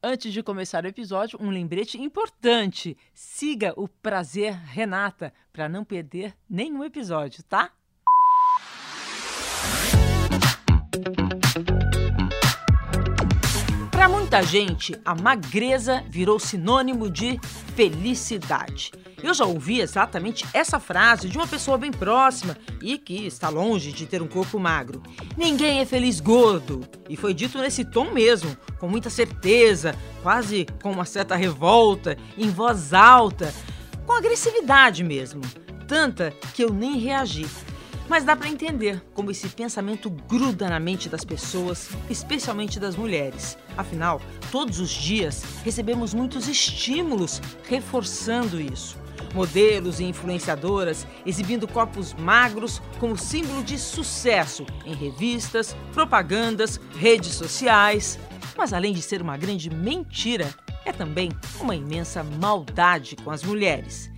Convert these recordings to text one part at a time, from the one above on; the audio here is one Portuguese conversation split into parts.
Antes de começar o episódio, um lembrete importante. Siga o Prazer Renata para não perder nenhum episódio, tá? Para muita gente, a magreza virou sinônimo de felicidade. Eu já ouvi exatamente essa frase de uma pessoa bem próxima e que está longe de ter um corpo magro. Ninguém é feliz gordo. E foi dito nesse tom mesmo, com muita certeza, quase com uma certa revolta, em voz alta, com agressividade mesmo. Tanta que eu nem reagi. Mas dá para entender como esse pensamento gruda na mente das pessoas, especialmente das mulheres. Afinal, todos os dias recebemos muitos estímulos reforçando isso. Modelos e influenciadoras exibindo corpos magros como símbolo de sucesso em revistas, propagandas, redes sociais. Mas além de ser uma grande mentira, é também uma imensa maldade com as mulheres.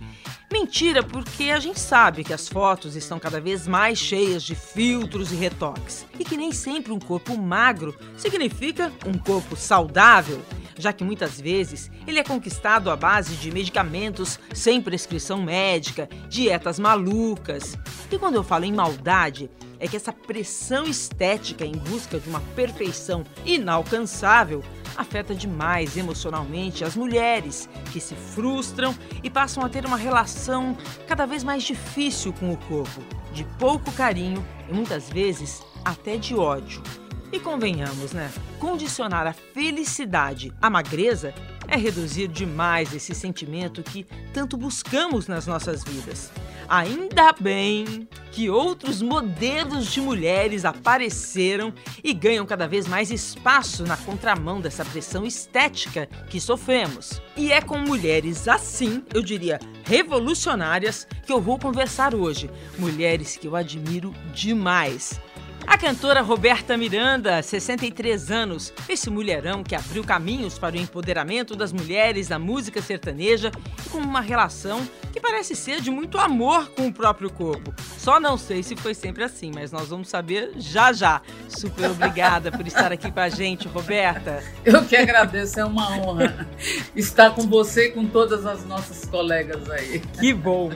Mentira, porque a gente sabe que as fotos estão cada vez mais cheias de filtros e retoques. E que nem sempre um corpo magro significa um corpo saudável, já que muitas vezes ele é conquistado à base de medicamentos sem prescrição médica, dietas malucas. E quando eu falo em maldade, é que essa pressão estética em busca de uma perfeição inalcançável afeta demais emocionalmente as mulheres, que se frustram e passam a ter uma relação cada vez mais difícil com o corpo, de pouco carinho e muitas vezes até de ódio. E convenhamos, né? Condicionar a felicidade à magreza é reduzir demais esse sentimento que tanto buscamos nas nossas vidas. Ainda bem que outros modelos de mulheres apareceram e ganham cada vez mais espaço na contramão dessa pressão estética que sofremos. E é com mulheres assim, eu diria, revolucionárias, que eu vou conversar hoje. Mulheres que eu admiro demais. A cantora Roberta Miranda, 63 anos, esse mulherão que abriu caminhos para o empoderamento das mulheres na música sertaneja e com uma relação que parece ser de muito amor com o próprio corpo. Só não sei se foi sempre assim, mas nós vamos saber já já. Super obrigada por estar aqui com a gente, Roberta. Eu que agradeço, é uma honra estar com você e com todas as nossas colegas aí. Que bom.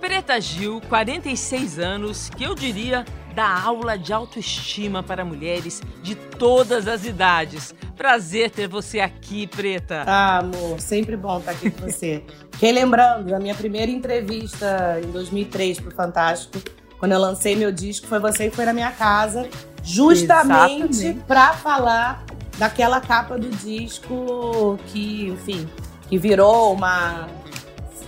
Preta Gil, 46 anos, que eu diria dá aula de autoestima para mulheres de todas as idades. Prazer ter você aqui, Preta. Ah, amor, sempre bom estar aqui com você. Relembrando, a minha primeira entrevista em 2003 para o Fantástico, quando eu lancei meu disco, foi você que foi na minha casa, justamente para falar daquela capa do disco que, enfim, que virou uma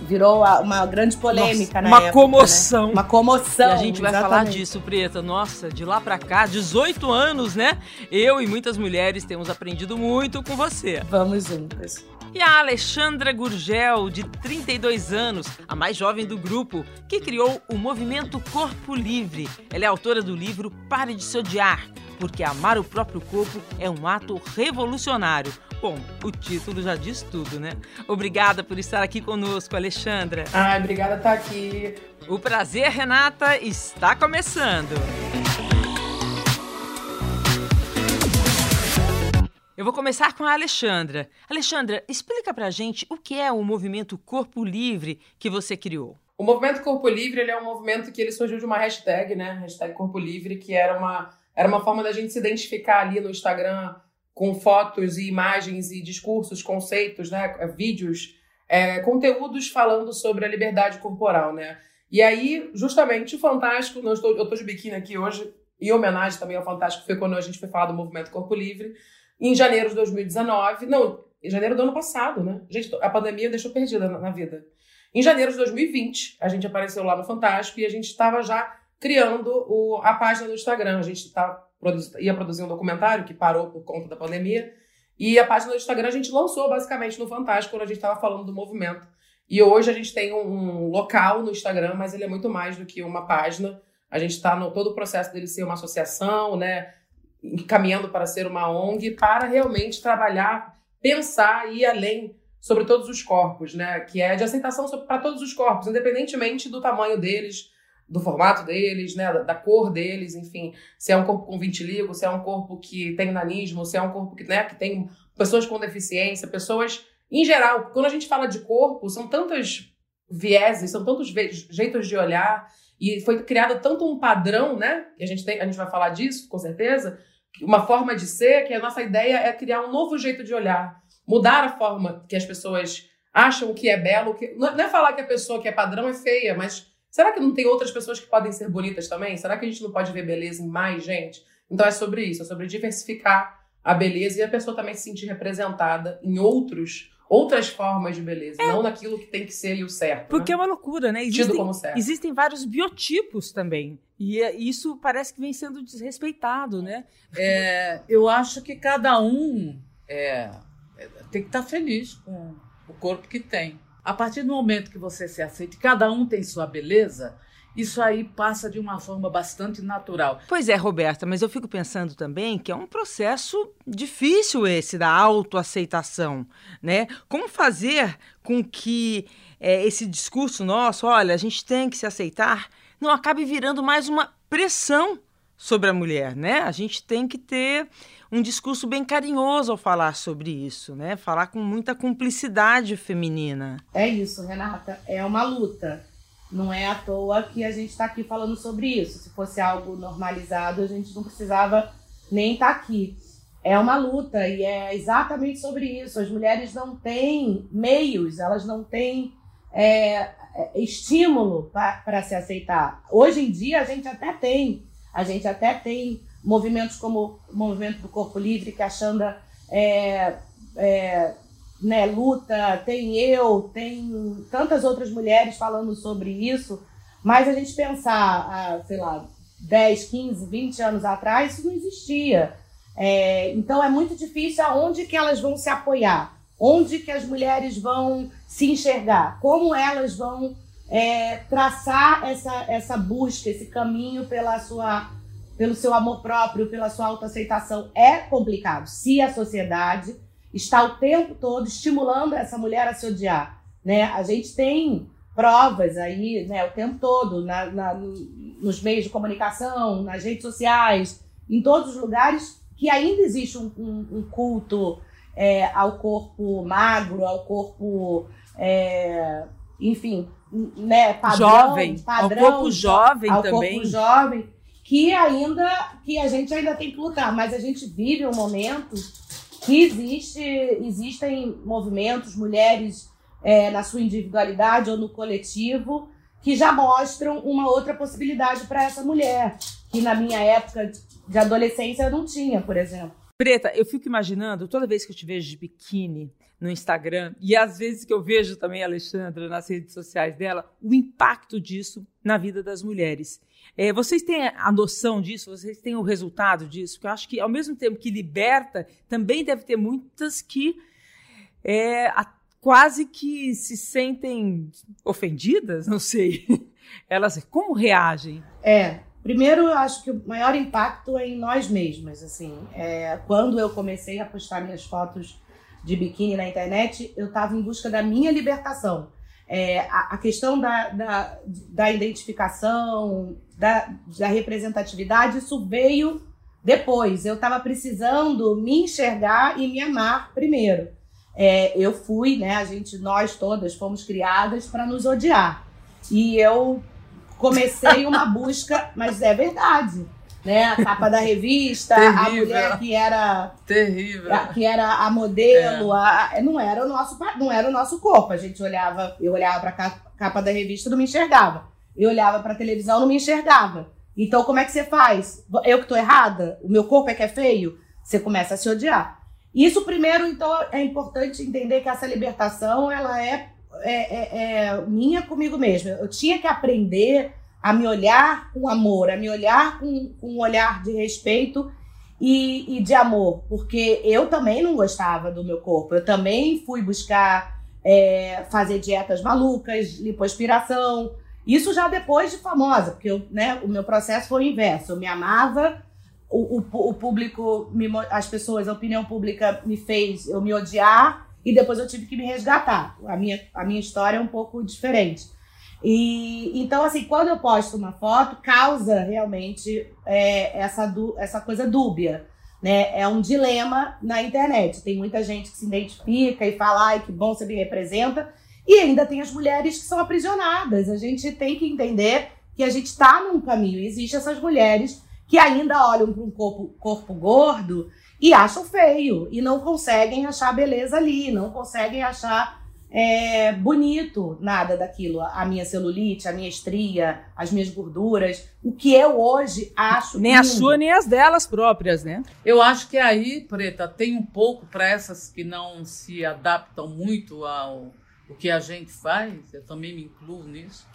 virou uma grande polêmica Nossa, na uma época, comoção. Né? Uma comoção. E a gente vai exatamente. falar disso, Preta. Nossa, de lá para cá, 18 anos, né? Eu e muitas mulheres temos aprendido muito com você. Vamos juntas. E a Alexandra Gurgel, de 32 anos, a mais jovem do grupo, que criou o movimento Corpo Livre. Ela é autora do livro Pare de Se Odiar, porque amar o próprio corpo é um ato revolucionário. Bom, o título já diz tudo, né? Obrigada por estar aqui conosco, Alexandra. Ah, obrigada por estar aqui. O prazer, Renata, está começando. Eu vou começar com a Alexandra. Alexandra, explica pra gente o que é o movimento Corpo Livre que você criou. O movimento Corpo Livre ele é um movimento que ele surgiu de uma hashtag, né? Hashtag Corpo Livre, que era uma, era uma forma da gente se identificar ali no Instagram com fotos e imagens e discursos, conceitos, né, vídeos, é, conteúdos falando sobre a liberdade corporal, né? E aí, justamente, o Fantástico, eu estou, eu estou de biquíni aqui hoje, em homenagem também ao Fantástico, foi quando a gente foi falar do movimento Corpo Livre, em janeiro de 2019, não, em janeiro do ano passado, né? Gente, a pandemia deixou perdida na, na vida. Em janeiro de 2020, a gente apareceu lá no Fantástico e a gente estava já criando o, a página do Instagram. A gente ia produzir um documentário que parou por conta da pandemia. E a página do Instagram a gente lançou basicamente no Fantástico quando a gente estava falando do movimento. E hoje a gente tem um local no Instagram, mas ele é muito mais do que uma página. A gente está no todo o processo dele ser uma associação, né? Caminhando para ser uma ONG, para realmente trabalhar, pensar e ir além sobre todos os corpos, né? Que é de aceitação para todos os corpos, independentemente do tamanho deles, do formato deles, né, da, cor deles, enfim, se é um corpo com vitiligo, se é um corpo que tem nanismo, se é um corpo que, né, que tem pessoas com deficiência, pessoas em geral. Quando a gente fala de corpo, são tantos vieses, são tantos jeitos de olhar e foi criado tanto um padrão, né? A gente tem, a gente vai falar disso, com certeza, uma forma de ser, que a nossa ideia é criar um novo jeito de olhar, mudar a forma que as pessoas acham que é belo, que não é falar que a pessoa que é padrão é feia, mas será que não tem outras pessoas que podem ser bonitas também? Será que a gente não pode ver beleza em mais gente? Então é sobre isso, é sobre diversificar a beleza e a pessoa também se sentir representada em outros outras formas de beleza, é. não naquilo que tem que ser o certo. Porque né? é uma loucura, né? Existem, Tido como certo. Existem vários biotipos também. E é, isso parece que vem sendo desrespeitado, né? É, eu acho que cada um é, é tem que estar feliz com o corpo que tem. A partir do momento que você se aceita, cada um tem sua beleza, isso aí passa de uma forma bastante natural. Pois é, Roberta, mas eu fico pensando também que é um processo difícil esse da autoaceitação, né? Como fazer com que é, esse discurso nosso, olha, a gente tem que se aceitar, não acabe virando mais uma pressão sobre a mulher, né? A gente tem que ter um discurso bem carinhoso ao falar sobre isso, né? Falar com muita cumplicidade feminina. É isso, Renata. É uma luta. Não é à toa que a gente está aqui falando sobre isso. Se fosse algo normalizado, a gente não precisava nem estar tá aqui. É uma luta e é exatamente sobre isso. As mulheres não têm meios, elas não têm é, é estímulo para se aceitar. Hoje em dia a gente até tem, a gente até tem movimentos como o movimento do Corpo Livre, que a Xanda é, é, né, luta, tem eu, tem tantas outras mulheres falando sobre isso, mas a gente pensar, sei lá, 10, 15, 20 anos atrás, isso não existia. É, então é muito difícil aonde que elas vão se apoiar, onde que as mulheres vão se enxergar, como elas vão é, traçar essa, essa busca, esse caminho pela sua pelo seu amor próprio, pela sua autoaceitação, é complicado. Se a sociedade está o tempo todo estimulando essa mulher a se odiar, né? A gente tem provas aí, né, o tempo todo, na, na, nos meios de comunicação, nas redes sociais, em todos os lugares, que ainda existe um, um, um culto é, ao corpo magro, ao corpo, é, enfim, né, padrão, jovem, padrão, ao corpo jovem ao também. corpo jovem que ainda que a gente ainda tem que lutar, mas a gente vive um momento que existe, existem movimentos, mulheres é, na sua individualidade ou no coletivo, que já mostram uma outra possibilidade para essa mulher, que na minha época de adolescência eu não tinha, por exemplo. Preta, eu fico imaginando, toda vez que eu te vejo de biquíni no Instagram, e às vezes que eu vejo também a Alexandra nas redes sociais dela, o impacto disso na vida das mulheres. É, vocês têm a noção disso? Vocês têm o resultado disso? Porque eu acho que, ao mesmo tempo que liberta, também deve ter muitas que é, a, quase que se sentem ofendidas, não sei. Elas, como reagem? É, primeiro eu acho que o maior impacto é em nós mesmas. Assim, é, quando eu comecei a postar minhas fotos de biquíni na internet, eu estava em busca da minha libertação. É, a, a, questão da, da, da identificação, da, da representatividade, isso veio depois. Eu estava precisando me enxergar e me amar primeiro. É, eu fui, né? A gente, nós todas fomos criadas para nos odiar. E eu comecei uma busca, mas é verdade, né? A capa da revista, a mulher que era terrível, a, que era a modelo, é. a, não era o nosso, não era o nosso corpo. A gente olhava, eu olhava para a capa da revista, não me enxergava. Eu olhava para a televisão, não me enxergava. Então, como é que você faz? Eu que estou errada? O meu corpo é que é feio? Você começa a se odiar. Isso, primeiro, então, é importante entender que essa libertação, ela é, é, é, é minha comigo mesma. Eu tinha que aprender a me olhar com amor, a me olhar com, com um olhar de respeito e, e, de amor, porque eu também não gostava do meu corpo. Eu também fui buscar é, fazer dietas malucas, lipoaspiração, isso já depois de famosa, porque eu, né, o meu processo foi o inverso. Eu me amava, o, o, o público, me, as pessoas, a opinião pública me fez eu me odiar e depois eu tive que me resgatar. A minha, a minha história é um pouco diferente. E então, assim, quando eu posto uma foto, causa realmente é, essa, essa coisa dúbia. Né? É um dilema na internet. Tem muita gente que se identifica e fala, ai, que bom você me representa. E ainda tem as mulheres que são aprisionadas. A gente tem que entender que a gente está num caminho. Existem essas mulheres que ainda olham para um corpo, corpo gordo e acham feio e não conseguem achar beleza ali, não conseguem achar é, bonito nada daquilo. A minha celulite, a minha estria, as minhas gorduras. O que eu hoje acho. Nem lindo. a sua, nem as delas próprias, né? Eu acho que aí, Preta, tem um pouco para essas que não se adaptam muito ao o que a gente faz, eu também me incluo nisso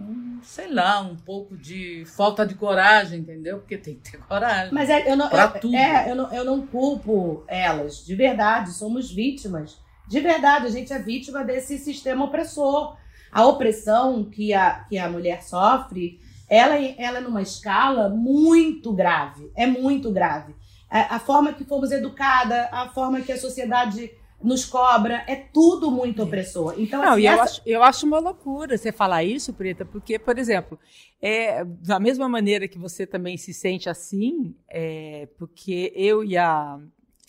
um, sei lá, um pouco de falta de coragem, entendeu? Porque tem que ter coragem. Mas é, eu não, eu, tudo. É, eu, não, eu não culpo elas, de verdade, somos vítimas. De verdade, a gente é vítima desse sistema opressor. A opressão que a, que a mulher sofre, ela, ela é numa escala muito grave. É muito grave. A, a forma que fomos educadas, a forma que a sociedade nos cobra, é tudo muito opressor. Então, Não, assim, essa... eu, acho, eu acho uma loucura você falar isso, Preta, porque, por exemplo, é, da mesma maneira que você também se sente assim, é, porque eu e a,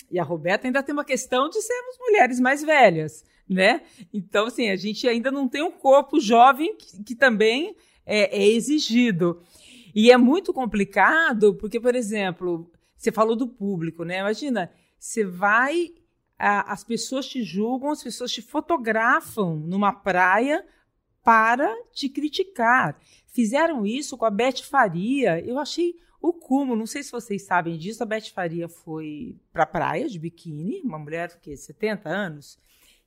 e a Roberta ainda tem uma questão de sermos mulheres mais velhas, né? Então, assim, a gente ainda não tem um corpo jovem que, que também é, é exigido. E é muito complicado, porque, por exemplo, você falou do público, né? Imagina, você vai as pessoas te julgam, as pessoas te fotografam numa praia para te criticar. Fizeram isso com a Beth Faria. Eu achei o cúmulo. Não sei se vocês sabem disso. A Beth Faria foi para a praia de biquíni, uma mulher que 70 anos.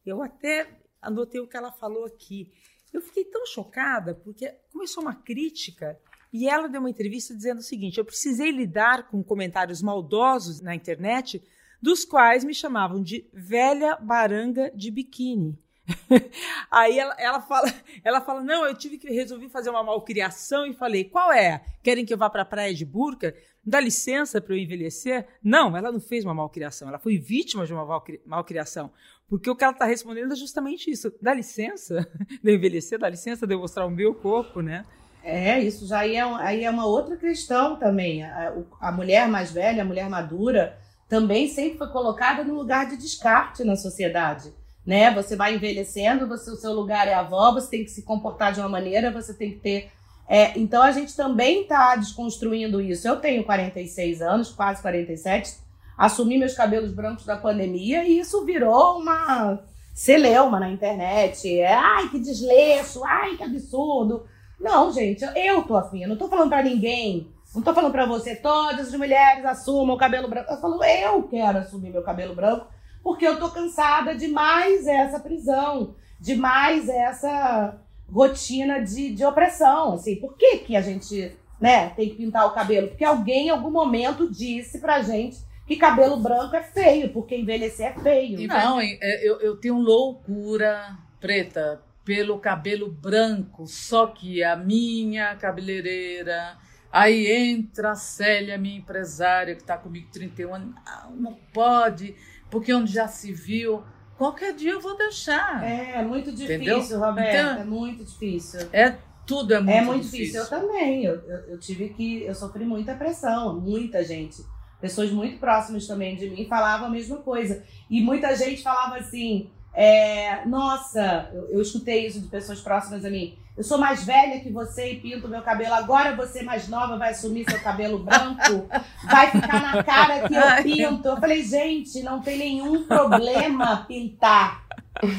Eu até anotei o que ela falou aqui. Eu fiquei tão chocada porque começou uma crítica e ela deu uma entrevista dizendo o seguinte: eu precisei lidar com comentários maldosos na internet dos quais me chamavam de velha baranga de biquíni. Aí ela, ela, fala, ela fala: Não, eu tive que resolver fazer uma malcriação e falei: Qual é? Querem que eu vá para a praia de burca? Dá licença para eu envelhecer? Não, ela não fez uma malcriação, ela foi vítima de uma malcriação. Porque o que ela está respondendo é justamente isso: dá licença de eu envelhecer, dá licença de eu mostrar o meu corpo, né? É, isso já aí é, aí é uma outra questão também. A, a mulher mais velha, a mulher madura, também sempre foi colocada no lugar de descarte na sociedade. Né? Você vai envelhecendo, você, o seu lugar é avó, você tem que se comportar de uma maneira, você tem que ter. É, então a gente também está desconstruindo isso. Eu tenho 46 anos, quase 47, assumi meus cabelos brancos da pandemia e isso virou uma celeuma na internet. É, ai, que desleixo, ai, que absurdo. Não, gente, eu tô afim, eu não tô falando para ninguém não tô falando para você, todas as mulheres assumam o cabelo branco. Eu falo, eu quero assumir meu cabelo branco, porque eu tô cansada de mais essa prisão, de mais essa rotina de, de opressão. Assim, por que, que a gente né, tem que pintar o cabelo? Porque alguém em algum momento disse pra gente que cabelo branco é feio, porque envelhecer é feio. Não, é, eu, eu tenho loucura preta pelo cabelo branco, só que a minha cabeleireira Aí entra a Célia, minha empresária, que está comigo 31 anos. Não, não pode, porque onde já se viu. Qualquer dia eu vou deixar. É, é muito difícil, Entendeu? Roberto. Então, é muito difícil. É tudo é muito, é muito difícil. difícil. Eu também. Eu, eu, eu, tive que. Eu sofri muita pressão, muita gente. Pessoas muito próximas também de mim falavam a mesma coisa. E muita gente falava assim: é, nossa, eu, eu escutei isso de pessoas próximas a mim. Eu sou mais velha que você e pinto meu cabelo. Agora você mais nova vai assumir seu cabelo branco, vai ficar na cara que eu pinto. Eu falei, gente, não tem nenhum problema pintar.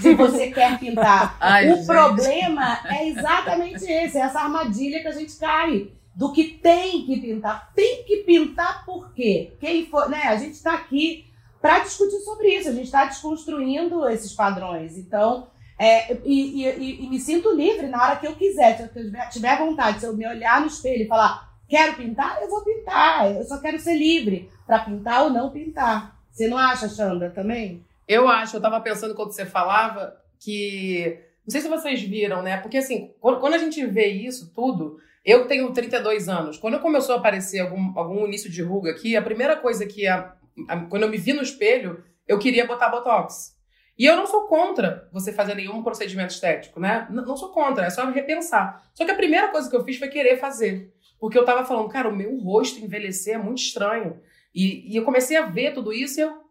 Se você quer pintar. Ai, o gente. problema é exatamente esse, é essa armadilha que a gente cai. Do que tem que pintar. Tem que pintar por quê? Quem for, né? A gente está aqui para discutir sobre isso. A gente está desconstruindo esses padrões. Então, é, e, e, e, me sinto livre na hora que eu quiser. Se eu tiver vontade, se eu me olhar no espelho e falar, quero pintar, eu vou pintar. Eu só quero ser livre para pintar ou não pintar. Você não acha, Xanda, também? Eu acho. Eu estava pensando quando você falava que. Não sei se vocês viram, né? Porque assim, quando, a gente vê isso tudo. Eu tenho 32 anos. Quando começou a aparecer algum, algum início de ruga aqui, a primeira coisa que. A, quando eu me vi no espelho, eu queria botar botox. E eu não sou contra você fazer nenhum procedimento estético, né? Não sou contra, é só repensar. Só que a primeira coisa que eu fiz foi querer fazer. Porque eu tava falando, cara, o meu rosto envelhecer é muito estranho. E, e eu comecei a ver tudo isso e eu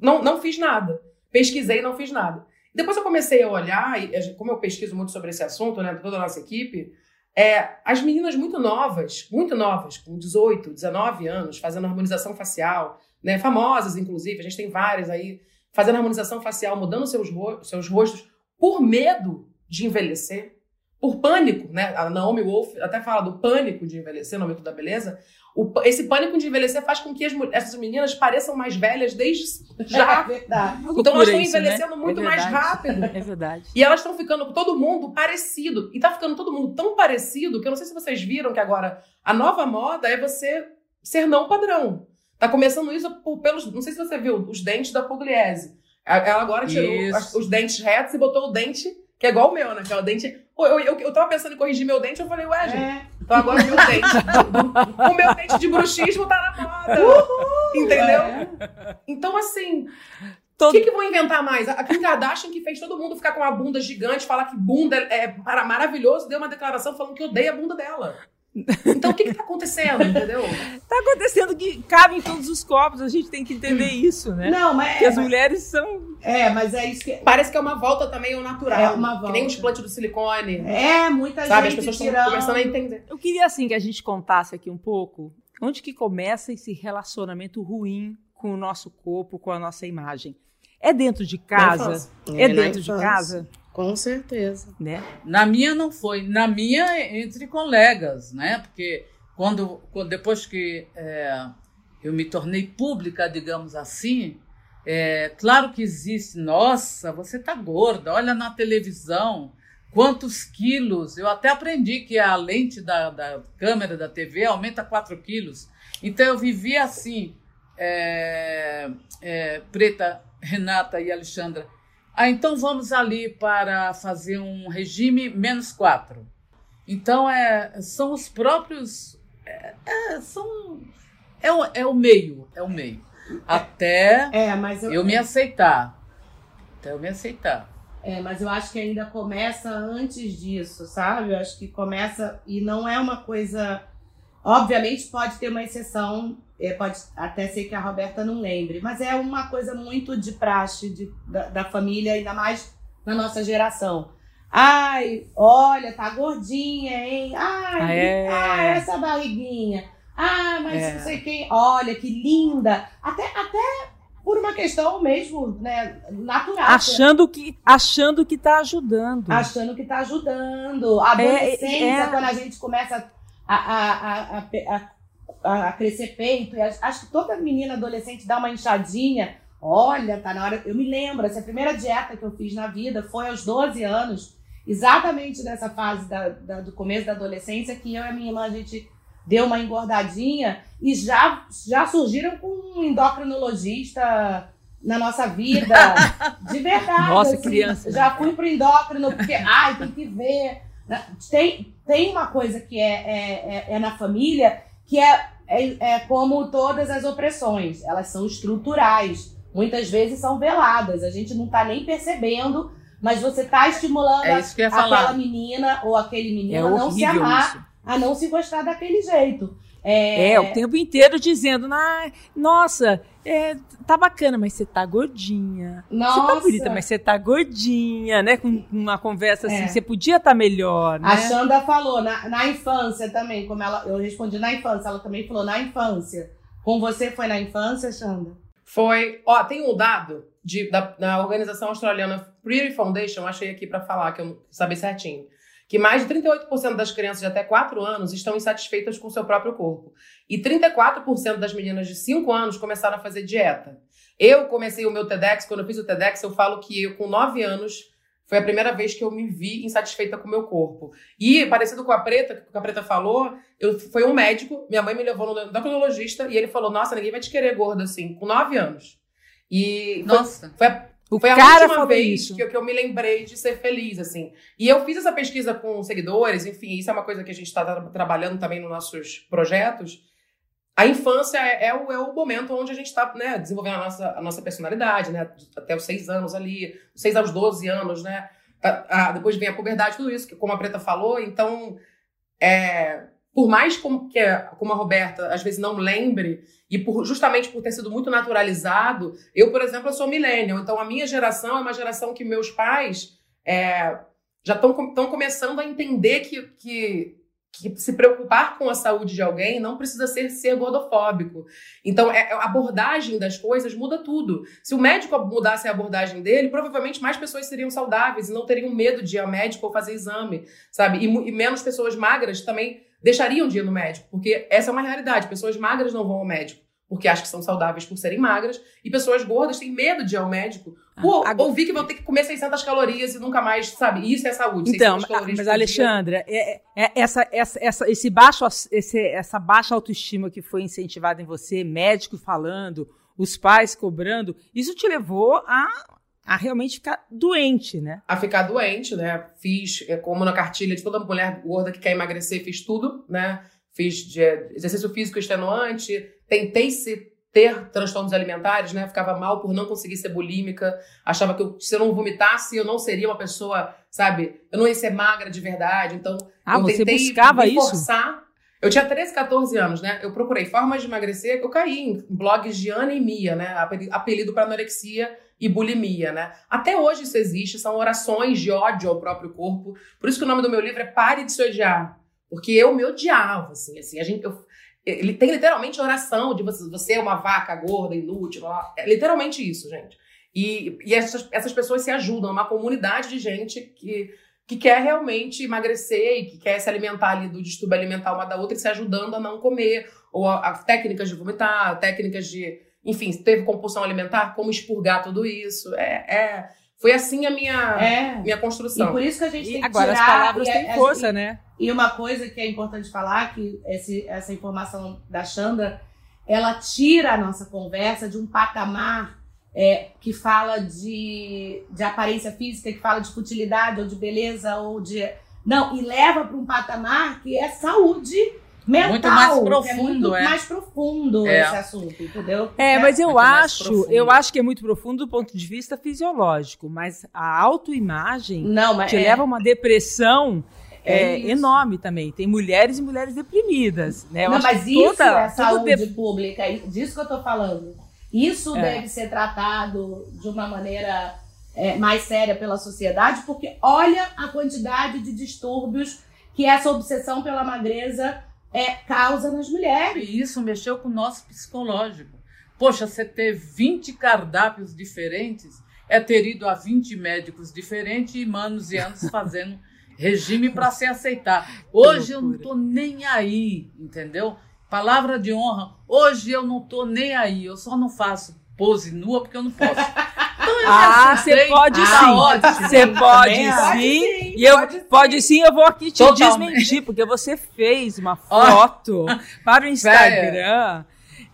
não, não fiz nada. Pesquisei e não fiz nada. Depois eu comecei a olhar, e como eu pesquiso muito sobre esse assunto, né, toda a nossa equipe, é, as meninas muito novas, muito novas, com 18, 19 anos, fazendo harmonização facial, né, famosas inclusive, a gente tem várias aí, fazendo harmonização facial, mudando seus, ro seus rostos por medo de envelhecer, por pânico, né? A Naomi Wolf até fala do pânico de envelhecer no mito da beleza. O, esse pânico de envelhecer faz com que as, essas meninas pareçam mais velhas desde já. É verdade. Então elas estão envelhecendo isso, né? muito é mais rápido. É verdade. E elas estão ficando todo mundo parecido. E tá ficando todo mundo tão parecido que eu não sei se vocês viram que agora a nova moda é você ser não padrão. Tá começando isso por, pelos. Não sei se você viu, os dentes da Pugliese. Ela agora tirou as, os dentes retos e botou o dente, que é igual o meu, né? Que é o dente. Eu, eu, eu, eu tava pensando em corrigir meu dente, eu falei, ué, gente. É. Então agora o meu dente. o meu dente de bruxismo tá na moda. Uhul, entendeu? É. Então, assim. O todo... que, que vão inventar mais? A Kim Kardashian, que fez todo mundo ficar com uma bunda gigante, falar que bunda é, é maravilhoso, deu uma declaração falando que odeia a bunda dela. Então o que está acontecendo, entendeu? Está acontecendo que cabe em todos os corpos, a gente tem que entender isso, né? Não, mas. Que as mulheres são. É, mas é isso que. Parece que é uma volta também ao natural. É uma volta. Que nem o explante do silicone. É, muita Sabe, gente. Sabe, as pessoas estão começando a entender. Eu queria, assim, que a gente contasse aqui um pouco onde que começa esse relacionamento ruim com o nosso corpo, com a nossa imagem. É dentro de casa? É, é dentro de casa? Com certeza. Né? Na minha não foi. Na minha, entre colegas, né? Porque quando, quando depois que é, eu me tornei pública, digamos assim, é, claro que existe, nossa, você está gorda, olha na televisão, quantos quilos. Eu até aprendi que a lente da, da câmera da TV aumenta 4 quilos. Então eu vivia assim, é, é, Preta, Renata e Alexandra ah, então vamos ali para fazer um regime menos quatro. Então é, são os próprios. É, é, são, é, o, é o meio, é o meio. Até é, mas eu, eu me aceitar. Até eu me aceitar. É, mas eu acho que ainda começa antes disso, sabe? Eu acho que começa e não é uma coisa. Obviamente pode ter uma exceção é, pode até ser que a Roberta não lembre, mas é uma coisa muito de praxe de, da, da família, ainda mais na nossa geração. Ai, olha, tá gordinha, hein? Ai, ah, é. ai essa barriguinha. Ah, mas é. não sei quem. Olha, que linda. Até, até por uma questão mesmo, né, natural. Achando que, achando que tá ajudando. Achando que tá ajudando. A é, adolescência, é, quando a gente começa a, a, a, a a, crescer peito. E acho que toda menina adolescente dá uma inchadinha. Olha, tá na hora. Eu me lembro, essa primeira dieta que eu fiz na vida foi aos 12 anos, exatamente nessa fase da, da, do começo da adolescência, que eu e a minha irmã a gente deu uma engordadinha e já, já surgiram com um endocrinologista na nossa vida. De verdade. Nossa, assim, criança. Já fui pro endócrino, porque, ai, tem que ver. Tem, tem uma coisa que é, é, é, é na família que é, é, é como todas as opressões, elas são estruturais, muitas vezes são veladas, a gente não está nem percebendo, mas você está estimulando é aquela menina ou aquele menino é a não se amar, isso. a não se gostar daquele jeito. É... é, o tempo inteiro dizendo, nossa, é, tá bacana, mas você tá gordinha. Nossa. Você tá bonita, mas você tá gordinha, né? Com uma conversa assim, é. você podia estar tá melhor, né? A Xanda falou, na, na infância também, como ela, eu respondi na infância, ela também falou na infância. Com você foi na infância, Xanda? Foi, ó, tem um dado de, da, da organização australiana Pretty Foundation, achei aqui para falar, que eu não saber certinho que mais de 38% das crianças de até 4 anos estão insatisfeitas com o seu próprio corpo. E 34% das meninas de 5 anos começaram a fazer dieta. Eu comecei o meu TEDx, quando eu fiz o TEDx, eu falo que eu, com 9 anos, foi a primeira vez que eu me vi insatisfeita com o meu corpo. E, parecido com a Preta, que a Preta falou, eu, foi um médico, minha mãe me levou no endocrinologista, e ele falou, nossa, ninguém vai te querer gorda assim, com 9 anos. E nossa. foi, foi a o Foi a última vez que eu, que eu, me lembrei de ser feliz, assim. E eu fiz essa pesquisa com seguidores, enfim, isso é uma coisa que a gente está trabalhando também nos nossos projetos. a infância é, é, o, é o momento onde a gente está né, desenvolvendo a nossa, a nossa personalidade, né? Até os seis anos ali, seis aos 12 anos, né? Ah, depois vem a puberdade, tudo isso, que como a Preta falou. Então, é, por mais como, que, como a Roberta às vezes não lembre, e por, justamente por ter sido muito naturalizado, eu, por exemplo, eu sou millennial. Então, a minha geração é uma geração que meus pais é, já estão começando a entender que, que que se preocupar com a saúde de alguém não precisa ser ser gordofóbico. Então, é, a abordagem das coisas muda tudo. Se o médico mudasse a abordagem dele, provavelmente mais pessoas seriam saudáveis e não teriam medo de ir ao médico ou fazer exame, sabe? E, e menos pessoas magras também deixariam de ir no médico, porque essa é uma realidade. Pessoas magras não vão ao médico porque acham que são saudáveis por serem magras, e pessoas gordas têm medo de ir ao médico por ah, ouvir que vão ter que comer 600 calorias e nunca mais, sabe? Isso é saúde. Então, mas Alexandra, é, é, é, essa, essa, essa, esse baixo, esse, essa baixa autoestima que foi incentivada em você, médico falando, os pais cobrando, isso te levou a a realmente ficar doente, né? A ficar doente, né? Fiz, é, como na cartilha de toda mulher gorda que quer emagrecer, fiz tudo, né? Fiz de exercício físico extenuante, tentei se ter transtornos alimentares, né? Ficava mal por não conseguir ser bulímica, achava que eu, se eu não vomitasse, eu não seria uma pessoa, sabe? Eu não ia ser magra de verdade. Então, ah, eu você tentei buscava me isso? forçar. Eu tinha 13, 14 anos, né? Eu procurei formas de emagrecer, eu caí em blogs de anemia, né? Apelido para anorexia e bulimia, né? Até hoje isso existe, são orações de ódio ao próprio corpo. Por isso que o nome do meu livro é Pare de se odiar. Porque eu me odiava, assim, assim, a gente, eu, ele tem literalmente oração de você, você é uma vaca gorda, inútil, é literalmente isso, gente. E, e essas, essas pessoas se ajudam, é uma comunidade de gente que, que quer realmente emagrecer e que quer se alimentar ali do distúrbio alimentar uma da outra e se ajudando a não comer, ou a, a técnicas de vomitar, técnicas de, enfim, teve compulsão alimentar, como expurgar tudo isso. É, é foi assim a minha, é. minha construção. E por isso que a gente tem que Agora, tirar... as palavras têm força, né? E uma coisa que é importante falar, que esse, essa informação da Xanda, ela tira a nossa conversa de um patamar é, que fala de, de aparência física, que fala de futilidade ou de beleza ou de... Não, e leva para um patamar que é saúde mental. Muito mais profundo, é muito é. mais profundo é. esse assunto, entendeu? É, mas eu acho, eu acho que é muito profundo do ponto de vista fisiológico, mas a autoimagem Não, mas te é... leva a uma depressão é, é enorme também. Tem mulheres e mulheres deprimidas, né? Eu Não, mas isso toda, é saúde de... pública, é disso que eu tô falando. Isso é. deve ser tratado de uma maneira é, mais séria pela sociedade, porque olha a quantidade de distúrbios que essa obsessão pela magreza é, causa nas mulheres. E isso mexeu com o nosso psicológico. Poxa, você ter 20 cardápios diferentes é ter ido a 20 médicos diferentes e anos e anos fazendo regime para se aceitar. Hoje eu não estou nem aí, entendeu? Palavra de honra. Hoje eu não estou nem aí. Eu só não faço pose nua porque eu não posso. Então, ah, você pode ah, sim. Você pode, sim. pode sim. E eu pode, pode sim. eu vou aqui te Totalmente. desmentir, porque você fez uma foto para o Instagram.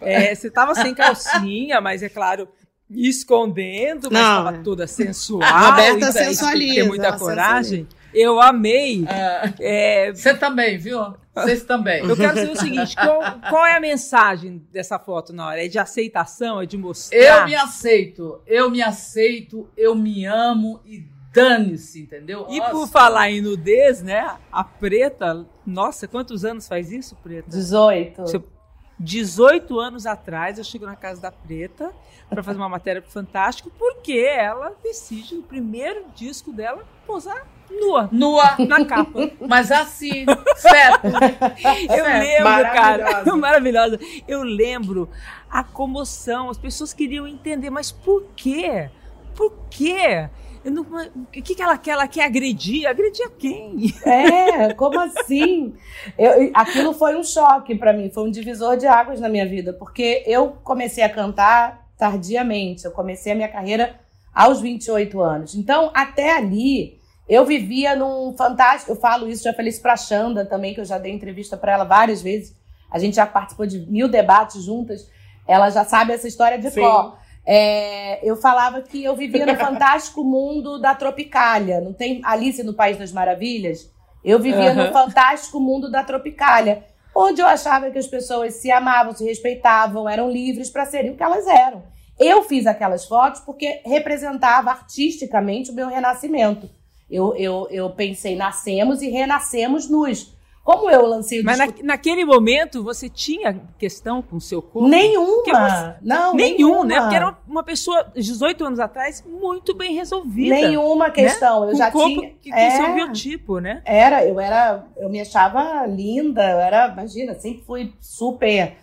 É, você estava sem calcinha, mas é claro, escondendo, mas estava toda sensual. A Roberta sensualiza. Tem muita coragem. Eu amei. Ah, é... Você também, viu? Vocês também. Eu quero saber o seguinte: qual, qual, é a mensagem dessa foto na hora? É de aceitação? É de mostrar? Eu me aceito, eu me aceito, eu me amo e dane-se, entendeu? E Nossa. por falar em nudez, né? A preta, nossa, quantos anos faz isso, preta? 18. 18 anos atrás, eu chego na casa da Preta para fazer uma matéria pro Fantástico, porque ela decide, no primeiro disco dela, posar nua. Nua. Na capa. Mas assim, certo. Eu lembro, cara. Maravilhosa. Eu lembro a comoção. As pessoas queriam entender, mas por quê? Por quê? Não, o que, que ela quer? Ela quer agredir? Agredir a quem? É, como assim? Eu, aquilo foi um choque para mim, foi um divisor de águas na minha vida, porque eu comecei a cantar tardiamente, eu comecei a minha carreira aos 28 anos. Então, até ali, eu vivia num fantástico. Eu falo isso, já falei isso pra Xanda também, que eu já dei entrevista para ela várias vezes. A gente já participou de mil debates juntas. Ela já sabe essa história de cor. É, eu falava que eu vivia no fantástico mundo da Tropicália. Não tem Alice no País das Maravilhas? Eu vivia uhum. no fantástico mundo da Tropicália. onde eu achava que as pessoas se amavam, se respeitavam, eram livres para serem o que elas eram. Eu fiz aquelas fotos porque representava artisticamente o meu renascimento. Eu, eu, eu pensei, nascemos e renascemos nus. Como eu lancei o Mas disco... na, naquele momento você tinha questão com o seu corpo? Nenhuma! Você... Não, Nenhum, nenhuma. né? Porque era uma pessoa, 18 anos atrás, muito bem resolvida. Nenhuma questão. Né? Eu com já corpo tinha. Que, com é, seu biotipo, né? Era, eu era. Eu me achava linda, eu era, imagina, sempre fui super.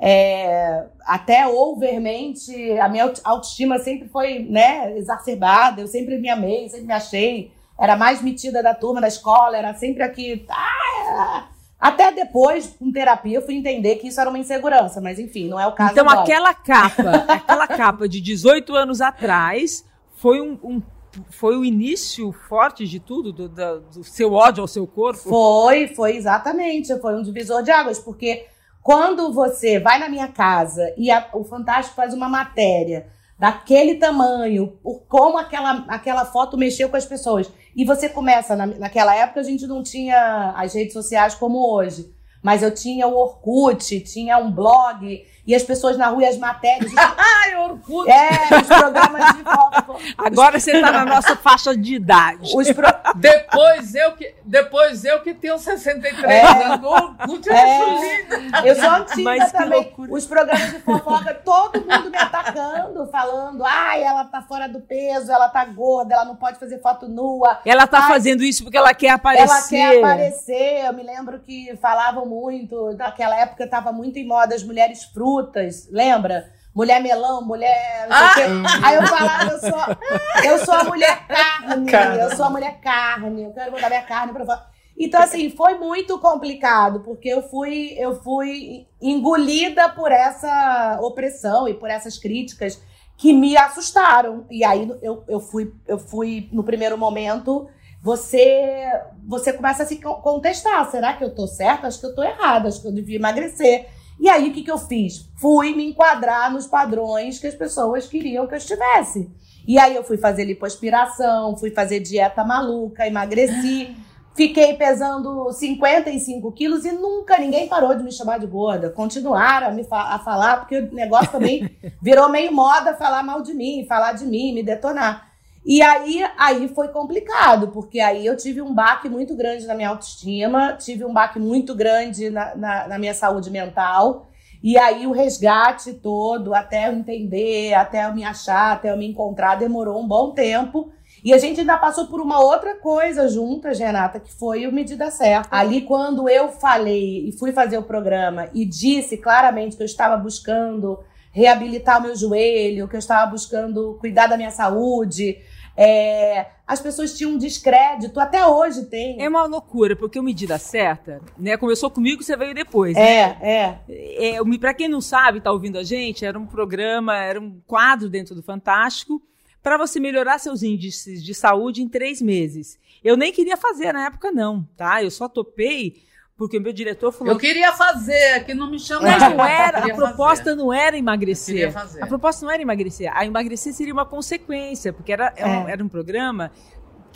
É, até overmente, a minha autoestima sempre foi né, exacerbada, eu sempre me amei, sempre me achei era mais metida da turma da escola, era sempre aqui. Ah, até depois, com terapia, eu fui entender que isso era uma insegurança, mas enfim, não é o caso Então, agora. aquela capa, aquela capa de 18 anos atrás foi um, um foi o início forte de tudo, do, do, do, seu ódio ao seu corpo? Foi, foi exatamente. Foi um divisor de águas, porque quando você vai na minha casa e a, o Fantástico faz uma matéria daquele tamanho, por como aquela, aquela foto mexeu com as pessoas, e você começa, na, naquela época a gente não tinha as redes sociais como hoje, mas eu tinha o Orkut, tinha um blog, e as pessoas na rua e as matérias. Ai, Orkut! É, os programas de foto. Agora você está na nossa faixa de idade. Os pro... depois, eu que, depois eu que tenho 63 é. anos. O Orkut é, é. Eu sou antiga Mas também. Os programas de fofoca, todo mundo me atacando, falando: ai, ela tá fora do peso, ela tá gorda, ela não pode fazer foto nua. Ela tá ai, fazendo isso porque ela quer aparecer. Ela quer aparecer. Eu me lembro que falavam muito, naquela época tava muito em moda as mulheres frutas frutas, lembra? Mulher melão, mulher. Ah! Aí eu falava, eu sou, eu sou a mulher carne, eu sou a mulher carne, eu quero botar minha carne pra fora. Então, assim, foi muito complicado, porque eu fui, eu fui engolida por essa opressão e por essas críticas que me assustaram. E aí eu, eu, fui, eu fui, no primeiro momento, você você começa a se contestar. Será que eu tô certa? Acho que eu tô errada, acho que eu devia emagrecer. E aí, o que, que eu fiz? Fui me enquadrar nos padrões que as pessoas queriam que eu estivesse. E aí, eu fui fazer lipoaspiração, fui fazer dieta maluca, emagreci. Fiquei pesando 55 quilos e nunca ninguém parou de me chamar de gorda. Continuaram a me fa a falar, porque o negócio também virou meio moda falar mal de mim, falar de mim, me detonar. E aí, aí foi complicado, porque aí eu tive um baque muito grande na minha autoestima, tive um baque muito grande na, na, na minha saúde mental. E aí o resgate todo, até eu entender, até eu me achar, até eu me encontrar, demorou um bom tempo. E a gente ainda passou por uma outra coisa juntas, Renata, que foi o Medida Certa. Ali, quando eu falei e fui fazer o programa e disse claramente que eu estava buscando reabilitar o meu joelho, que eu estava buscando cuidar da minha saúde, é, as pessoas tinham um descrédito, até hoje tem. É uma loucura, porque o Medida Certa, né, começou comigo, você veio depois. É, né? é. é para quem não sabe, tá ouvindo a gente, era um programa, era um quadro dentro do Fantástico para você melhorar seus índices de saúde em três meses. Eu nem queria fazer na época, não, tá? Eu só topei porque o meu diretor falou. Eu queria fazer, que não me chamou. Mas não era, a proposta fazer. não era emagrecer. A proposta não era emagrecer. A emagrecer seria uma consequência, porque era, é. era um programa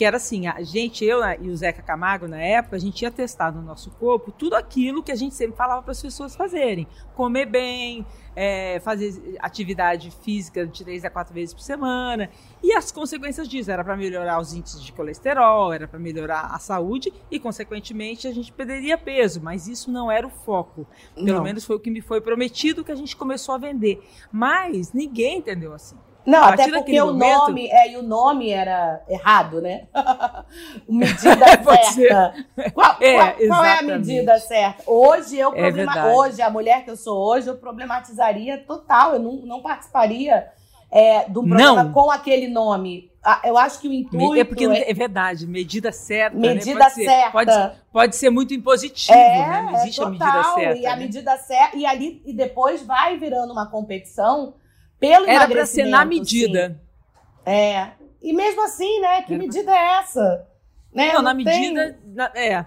que era assim, a gente, eu e o Zeca Camargo na época, a gente ia testar no nosso corpo tudo aquilo que a gente sempre falava para as pessoas fazerem. Comer bem, é, fazer atividade física de três a quatro vezes por semana. E as consequências disso era para melhorar os índices de colesterol, era para melhorar a saúde e, consequentemente, a gente perderia peso. Mas isso não era o foco. Pelo não. menos foi o que me foi prometido que a gente começou a vender. Mas ninguém entendeu assim. Não, até porque o momento... nome, é, e o nome era errado, né? medida certa. Qual é, qual, qual é, a medida certa? Hoje eu é problema... hoje, a mulher que eu sou hoje, eu problematizaria total. Eu não, não participaria é, do programa não. com aquele nome. Eu acho que o intuito. É porque é, é verdade, medida certa. Né? Medida né? pode certa. Ser, pode, pode ser muito impositivo, é, né? Não existe é total, a medida certa. E a né? medida certa. E ali, e depois vai virando uma competição pelo Era para ser na medida. Sim. É. E mesmo assim, né? Que Era medida é essa? Né? Não, Não na tem... medida. Na, é.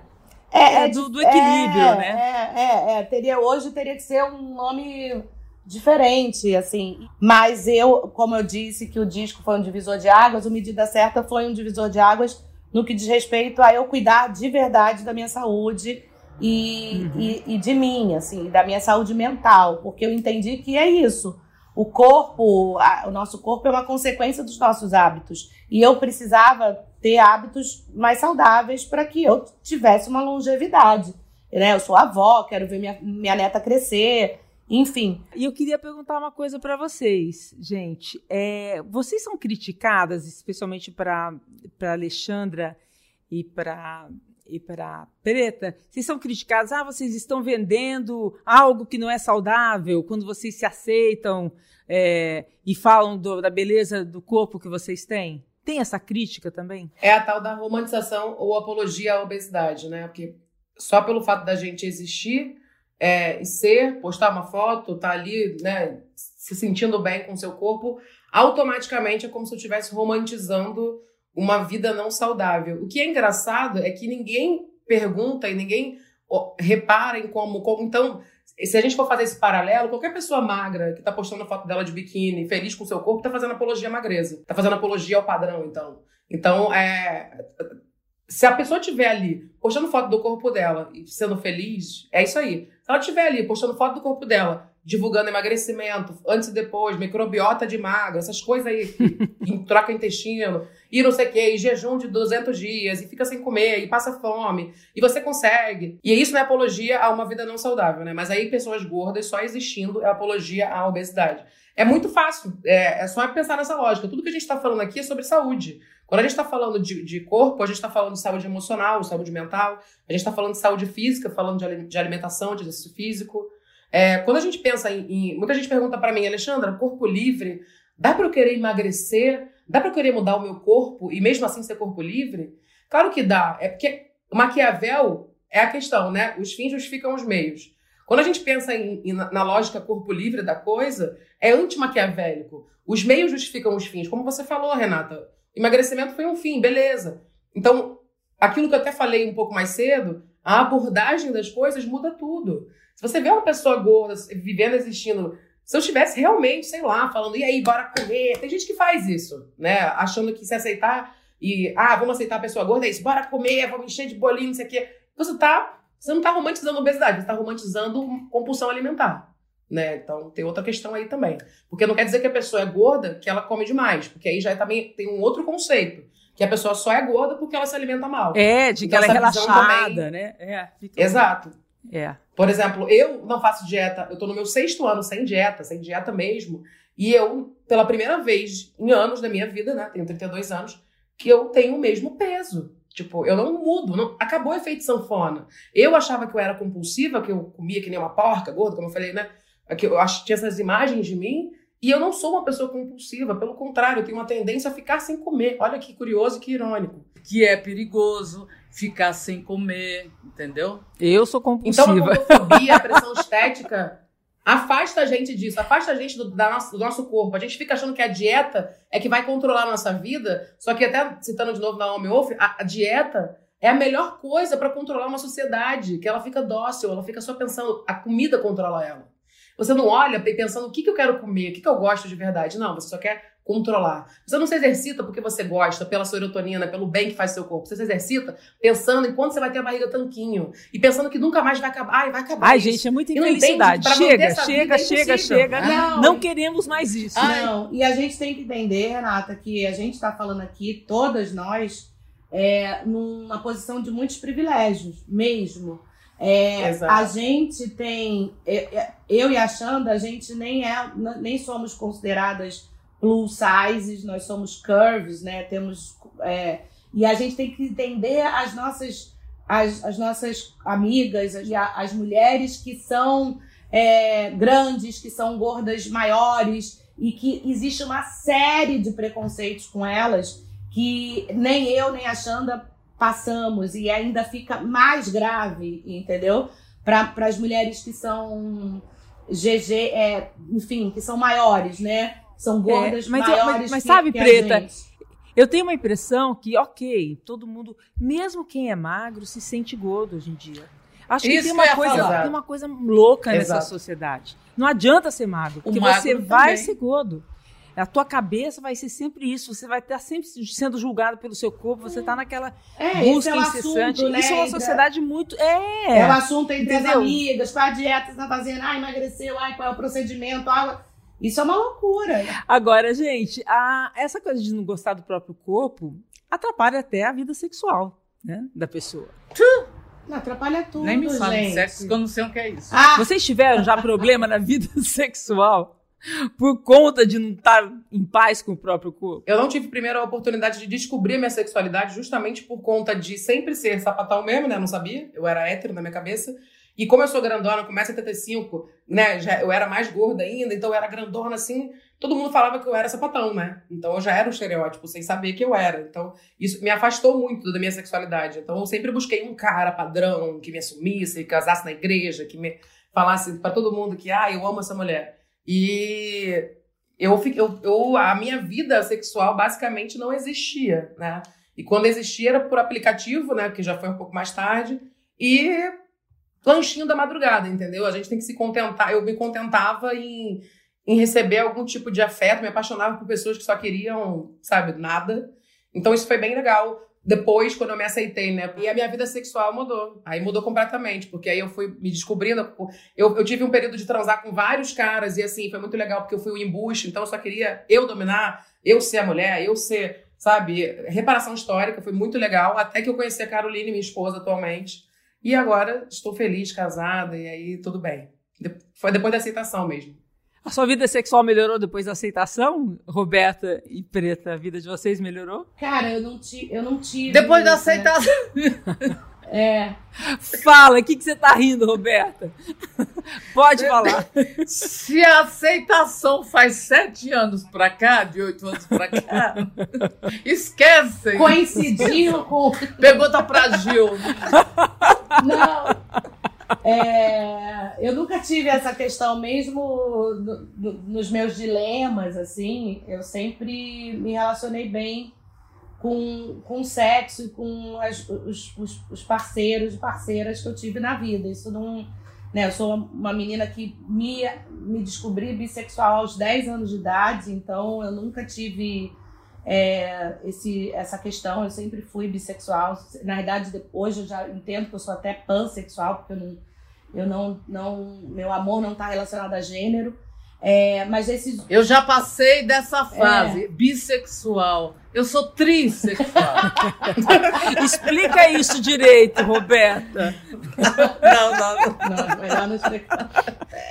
É, é do, do, equilíbrio, é, né? É, é, é. Teria, hoje teria que ser um nome diferente, assim. Mas eu, como eu disse que o disco foi um divisor de águas, o Medida Certa foi um divisor de águas no que diz respeito a eu cuidar de verdade da minha saúde, e, uhum. e, e, de mim, assim, da minha saúde mental, porque eu entendi que é isso. O corpo, a, o nosso corpo é uma consequência dos nossos hábitos. E eu precisava ter hábitos mais saudáveis para que eu tivesse uma longevidade. Né? Eu sou avó, quero ver minha, minha neta crescer, enfim. E eu queria perguntar uma coisa para vocês, gente. É, vocês são criticadas, especialmente para Alexandra e para e para Preta, vocês são criticados, ah, vocês estão vendendo algo que não é saudável, quando vocês se aceitam é, e falam do, da beleza do corpo que vocês têm? Tem essa crítica também? É a tal da romantização ou apologia à obesidade, né? Porque só pelo fato da gente existir é, e ser, postar uma foto, tá ali, né, se sentindo bem com o seu corpo, automaticamente é como se eu estivesse romantizando uma vida não saudável. O que é engraçado é que ninguém pergunta e ninguém repara em como, como. Então, se a gente for fazer esse paralelo, qualquer pessoa magra que está postando foto dela de biquíni, feliz com o seu corpo, está fazendo apologia à magreza. Está fazendo apologia ao padrão, então. Então, é. Se a pessoa estiver ali postando foto do corpo dela e sendo feliz, é isso aí. Se ela estiver ali postando foto do corpo dela divulgando emagrecimento, antes e depois, microbiota de magra, essas coisas aí, que troca intestino, e não sei o quê, e jejum de 200 dias, e fica sem comer, e passa fome, e você consegue. E isso não é apologia a uma vida não saudável, né? Mas aí pessoas gordas só existindo é apologia à obesidade. É muito fácil, é, é só pensar nessa lógica. Tudo que a gente está falando aqui é sobre saúde. Quando a gente está falando de, de, corpo, a gente está falando de saúde emocional, saúde mental, a gente está falando de saúde física, falando de, de alimentação, de exercício físico. É, quando a gente pensa em, em muita gente pergunta para mim, Alexandra, corpo livre, dá para eu querer emagrecer? Dá para eu querer mudar o meu corpo e mesmo assim ser corpo livre? Claro que dá. É porque Maquiavel é a questão, né? Os fins justificam os meios. Quando a gente pensa em, em, na lógica corpo livre da coisa, é anti-maquiavélico. Os meios justificam os fins. Como você falou, Renata, emagrecimento foi um fim, beleza. Então, aquilo que eu até falei um pouco mais cedo, a abordagem das coisas muda tudo. Se você vê uma pessoa gorda vivendo, existindo, se eu estivesse realmente, sei lá, falando, e aí, bora comer? Tem gente que faz isso, né? Achando que se aceitar e, ah, vamos aceitar a pessoa gorda, é isso, bora comer, vamos encher de bolinho, não sei o quê. Você tá, você não tá romantizando obesidade, você tá romantizando compulsão alimentar. Né? Então tem outra questão aí também. Porque não quer dizer que a pessoa é gorda que ela come demais, porque aí já é também tem um outro conceito. Que a pessoa só é gorda porque ela se alimenta mal. É, de que então, ela é relaxada, também... né? É, Exato. É. Por exemplo, eu não faço dieta, eu tô no meu sexto ano sem dieta, sem dieta mesmo. E eu, pela primeira vez em anos da minha vida, né, tenho 32 anos, que eu tenho o mesmo peso. Tipo, eu não mudo, não, acabou o efeito sanfona. Eu achava que eu era compulsiva, que eu comia que nem uma porca gorda, como eu falei, né? Que eu acho, tinha essas imagens de mim, e eu não sou uma pessoa compulsiva, pelo contrário, eu tenho uma tendência a ficar sem comer. Olha que curioso e que irônico. Que é perigoso ficar sem comer, entendeu? Eu sou compulsiva. Então a gordofobia, a pressão estética, afasta a gente disso, afasta a gente do, da nossa, do nosso corpo. A gente fica achando que a dieta é que vai controlar a nossa vida, só que até citando de novo Naomi Wolf, a, a dieta é a melhor coisa para controlar uma sociedade, que ela fica dócil, ela fica só pensando, a comida controla ela. Você não olha pensando o que, que eu quero comer, o que, que eu gosto de verdade. Não, você só quer controlar. Você não se exercita porque você gosta, pela serotonina, pelo bem que faz seu corpo. Você se exercita pensando em quando você vai ter a barriga tanquinho. E pensando que nunca mais vai acabar. Ai, vai acabar. Ai, isso. gente, é muita infelicidade. Chega, chega, é chega, chega. Não. não queremos mais isso. Não, e a gente tem que entender, Renata, que a gente está falando aqui, todas nós, é, numa posição de muitos privilégios, mesmo. É, a gente tem, é, é, eu e a Xanda, a gente nem é, nem somos consideradas plus sizes, nós somos curves, né? Temos é, e a gente tem que entender as nossas as, as nossas amigas, as, as mulheres que são é, grandes, que são gordas maiores e que existe uma série de preconceitos com elas que nem eu nem a Xanda passamos e ainda fica mais grave, entendeu? Para as mulheres que são GG, é, enfim, que são maiores, né? São é, gordas é, mas, maiores mas, mas que, sabe, que Preta, eu tenho uma impressão que, ok, todo mundo, mesmo quem é magro, se sente gordo hoje em dia. Acho Isso que tem uma, coisa, tem uma coisa louca Exato. nessa sociedade. Não adianta ser magro, porque você vai ser gordo. A tua cabeça vai ser sempre isso. Você vai estar sempre sendo julgado pelo seu corpo. Você está naquela é, busca é incessante. Assunto, né? Isso é uma sociedade muito. É. É o assunto entre Entendeu? as amigas. Qual a dieta você está fazendo? Ah, emagreceu. Ai, qual é o procedimento? Ah, isso é uma loucura. Agora, gente, a, essa coisa de não gostar do próprio corpo atrapalha até a vida sexual né, da pessoa. Não, atrapalha tudo, Nem me fala de sexo, que eu não sei o que é isso. Ah. Vocês tiveram já problema na vida sexual? por conta de não estar em paz com o próprio corpo? Eu não tive primeiro a oportunidade de descobrir minha sexualidade justamente por conta de sempre ser sapatão mesmo, né? Eu não sabia, eu era hétero na minha cabeça. E como eu sou grandona, com 1,75m, né? Já, eu era mais gorda ainda, então eu era grandona assim. Todo mundo falava que eu era sapatão, né? Então eu já era um estereótipo, sem saber que eu era. Então isso me afastou muito da minha sexualidade. Então eu sempre busquei um cara padrão que me assumisse, que casasse na igreja, que me falasse para todo mundo que, ah, eu amo essa mulher. E eu, eu, eu, a minha vida sexual basicamente não existia, né? E quando existia era por aplicativo, né? Que já foi um pouco mais tarde. E lanchinho da madrugada, entendeu? A gente tem que se contentar. Eu me contentava em, em receber algum tipo de afeto, me apaixonava por pessoas que só queriam, sabe, nada. Então isso foi bem legal depois, quando eu me aceitei, né? E a minha vida sexual mudou. Aí mudou completamente, porque aí eu fui me descobrindo. Eu, eu tive um período de transar com vários caras, e assim, foi muito legal, porque eu fui o embuste, então eu só queria eu dominar, eu ser a mulher, eu ser, sabe? Reparação histórica, foi muito legal, até que eu conheci a Caroline, minha esposa atualmente. E agora estou feliz, casada, e aí tudo bem. Foi depois da aceitação mesmo. A sua vida sexual melhorou depois da aceitação? Roberta e Preta, a vida de vocês melhorou? Cara, eu não, ti, eu não tive. Depois da aceitação. É. Fala, o que, que você tá rindo, Roberta? Pode falar. Se a aceitação faz sete anos pra cá, de oito anos pra cá, esquece. Coincidiu com. Pergunta pra Gil. Não. É, eu nunca tive essa questão, mesmo no, no, nos meus dilemas, assim, eu sempre me relacionei bem com, com sexo e com as, os, os, os parceiros e parceiras que eu tive na vida. Isso não. Né, eu sou uma menina que me, me descobri bissexual aos 10 anos de idade, então eu nunca tive é, esse, essa questão. Eu sempre fui bissexual. Na verdade, hoje eu já entendo que eu sou até pansexual, porque eu não, eu não, não meu amor não está relacionado a gênero. É, mas esses... Eu já passei dessa fase, é. bissexual. Eu sou trissexual. Explica isso direito, Roberta. Não, não, não. não melhor não explicar.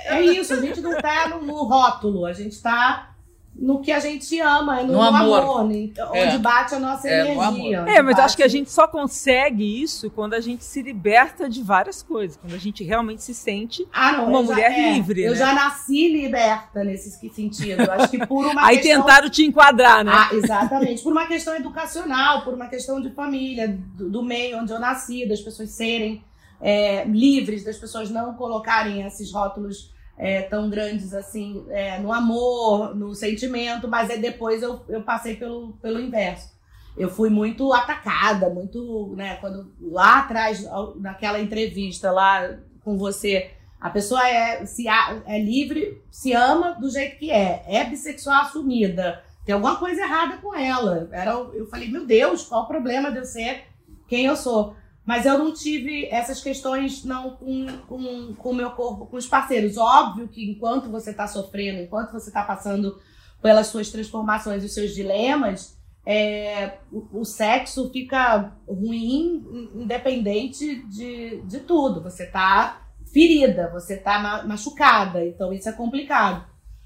É isso, a gente não está no, no rótulo, a gente está no que a gente ama, no, no amor, amor né? então, é. onde bate a nossa é, energia. É, mas bate... acho que a gente só consegue isso quando a gente se liberta de várias coisas, quando a gente realmente se sente ah, não, uma mulher já, é, livre. Eu né? já nasci liberta nesse sentido. Acho que por uma Aí questão... tentaram te enquadrar, né? Ah, exatamente. Por uma questão educacional, por uma questão de família, do, do meio onde eu nasci, das pessoas serem é, livres, das pessoas não colocarem esses rótulos é, tão grandes assim é, no amor, no sentimento, mas é depois eu, eu passei pelo, pelo inverso. Eu fui muito atacada, muito, né, quando lá atrás, naquela entrevista lá com você, a pessoa é, se, é livre, se ama do jeito que é, é bissexual assumida, tem alguma coisa errada com ela. Era, eu falei, meu Deus, qual o problema de eu ser quem eu sou? Mas eu não tive essas questões não com, com, com o meu corpo, com os parceiros. Óbvio que enquanto você está sofrendo, enquanto você está passando pelas suas transformações os seus dilemas, é, o, o, sexo fica ruim independente de, de tudo. Você está ferida, você está machucada, então isso é complicado.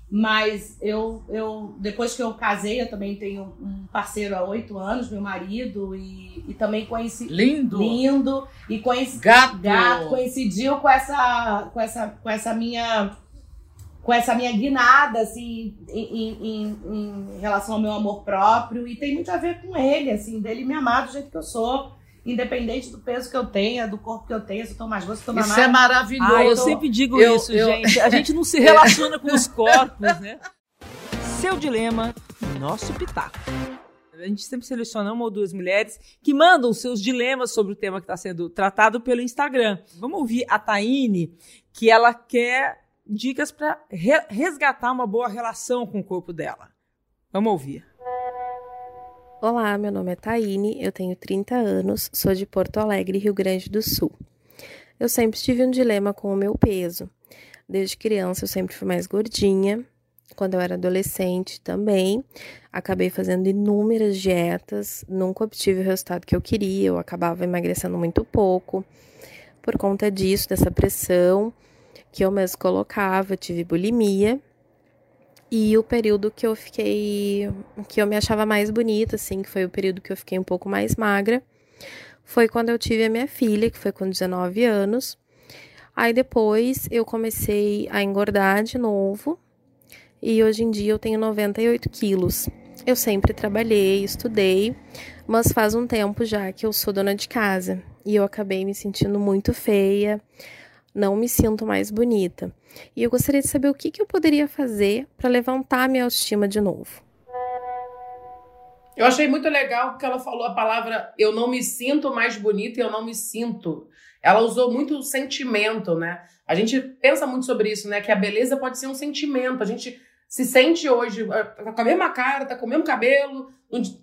Mas eu, eu, depois que eu casei, eu também tenho um parceiro há oito anos, meu marido, e, e também conheci. Lindo! Lindo! E conheci. Gato! Gato coincidiu com essa, com essa, com essa minha. Com essa minha guinada, assim, em, em, em relação ao meu amor próprio, e tem muito a ver com ele, assim, dele me amar do jeito que eu sou independente do peso que eu tenha, do corpo que eu tenha, se eu tô mais gordo, se eu tô mais Isso é maravilhoso. Ah, eu sempre digo eu, isso, eu... gente. A gente não se relaciona com os corpos, né? Seu dilema, nosso pitaco. A gente sempre seleciona uma ou duas mulheres que mandam seus dilemas sobre o tema que está sendo tratado pelo Instagram. Vamos ouvir a Taine, que ela quer dicas para re resgatar uma boa relação com o corpo dela. Vamos ouvir. Olá, meu nome é Taine, eu tenho 30 anos, sou de Porto Alegre, Rio Grande do Sul. Eu sempre tive um dilema com o meu peso. Desde criança eu sempre fui mais gordinha. Quando eu era adolescente também, acabei fazendo inúmeras dietas, nunca obtive o resultado que eu queria, eu acabava emagrecendo muito pouco. Por conta disso, dessa pressão que eu mesmo colocava, tive bulimia e o período que eu fiquei, que eu me achava mais bonita, assim, que foi o período que eu fiquei um pouco mais magra, foi quando eu tive a minha filha, que foi com 19 anos. Aí depois eu comecei a engordar de novo e hoje em dia eu tenho 98 quilos. Eu sempre trabalhei, estudei, mas faz um tempo já que eu sou dona de casa e eu acabei me sentindo muito feia, não me sinto mais bonita. E eu gostaria de saber o que, que eu poderia fazer para levantar a minha autoestima de novo. Eu achei muito legal porque ela falou a palavra eu não me sinto mais bonita e eu não me sinto. Ela usou muito sentimento, né? A gente pensa muito sobre isso, né? Que a beleza pode ser um sentimento. A gente se sente hoje tá com a mesma cara, tá com o mesmo cabelo.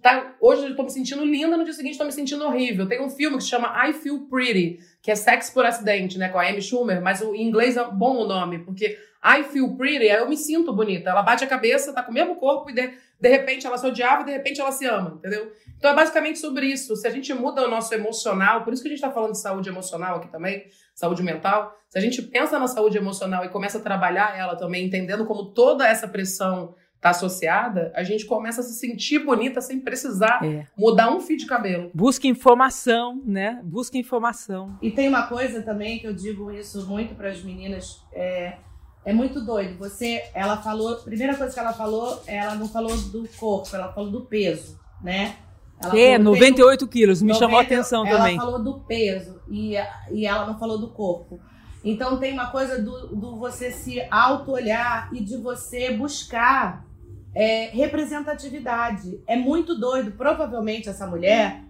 Tá, hoje eu tô me sentindo linda, no dia seguinte tô me sentindo horrível. Tem um filme que se chama I Feel Pretty, que é Sex por Acidente, né? Com a Amy Schumer, mas o, em inglês é bom o nome, porque I Feel Pretty é eu me sinto bonita. Ela bate a cabeça, tá com o mesmo corpo e de, de repente ela se odiava e de repente ela se ama, entendeu? Então é basicamente sobre isso. Se a gente muda o nosso emocional, por isso que a gente tá falando de saúde emocional aqui também, saúde mental. Se a gente pensa na saúde emocional e começa a trabalhar ela também, entendendo como toda essa pressão está associada, a gente começa a se sentir bonita sem precisar é. mudar um fio de cabelo. Busca informação, né? Busca informação. E tem uma coisa também que eu digo isso muito para as meninas, é, é muito doido. Você, ela falou, primeira coisa que ela falou, ela não falou do corpo, ela falou do peso, né? Ela é, 98 quilos, me 90, chamou a atenção ela também. Ela falou do peso e, e ela não falou do corpo. Então tem uma coisa do, do você se auto-olhar e de você buscar é, representatividade. É muito doido. Provavelmente essa mulher,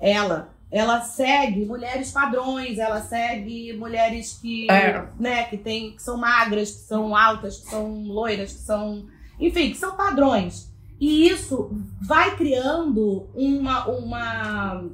ela, ela segue mulheres padrões, ela segue mulheres que, é. né, que, tem, que são magras, que são altas, que são loiras, que são. Enfim, que são padrões. E isso vai criando uma, uma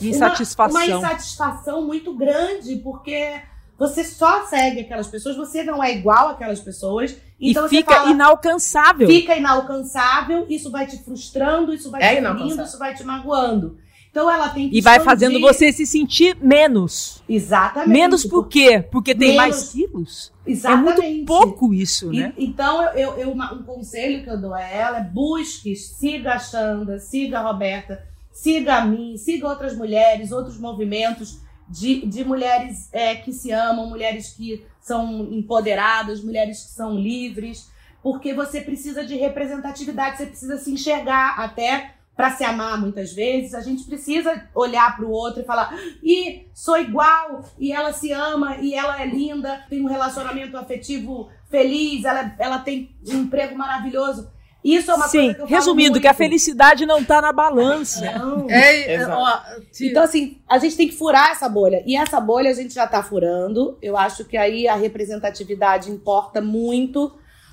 insatisfação. Uma, uma insatisfação muito grande, porque você só segue aquelas pessoas, você não é igual aquelas pessoas. Então e fica fala, inalcançável. Fica inalcançável, isso vai te frustrando, isso vai é te ferindo, isso vai te magoando. Então ela tem que E vai fazendo você se sentir menos. Exatamente. Menos por quê? Porque tem menos... mais quilos? Exatamente. É muito pouco isso, né? E, então, eu, eu, um conselho que eu dou a ela é busque, siga a Xanda, siga a Roberta, siga a mim, siga outras mulheres, outros movimentos de, de mulheres é, que se amam, mulheres que são empoderadas, mulheres que são livres, porque você precisa de representatividade, você precisa se enxergar até para se amar muitas vezes, a gente precisa olhar para o outro e falar: "E sou igual, e ela se ama, e ela é linda, tem um relacionamento afetivo feliz, ela, ela tem um emprego maravilhoso". Isso é uma Sim, coisa que eu resumindo, que a felicidade não está na balança. Não. É, é ó, então, assim, a gente tem que furar essa bolha. E essa bolha a gente já está furando. Eu acho que aí a representatividade importa muito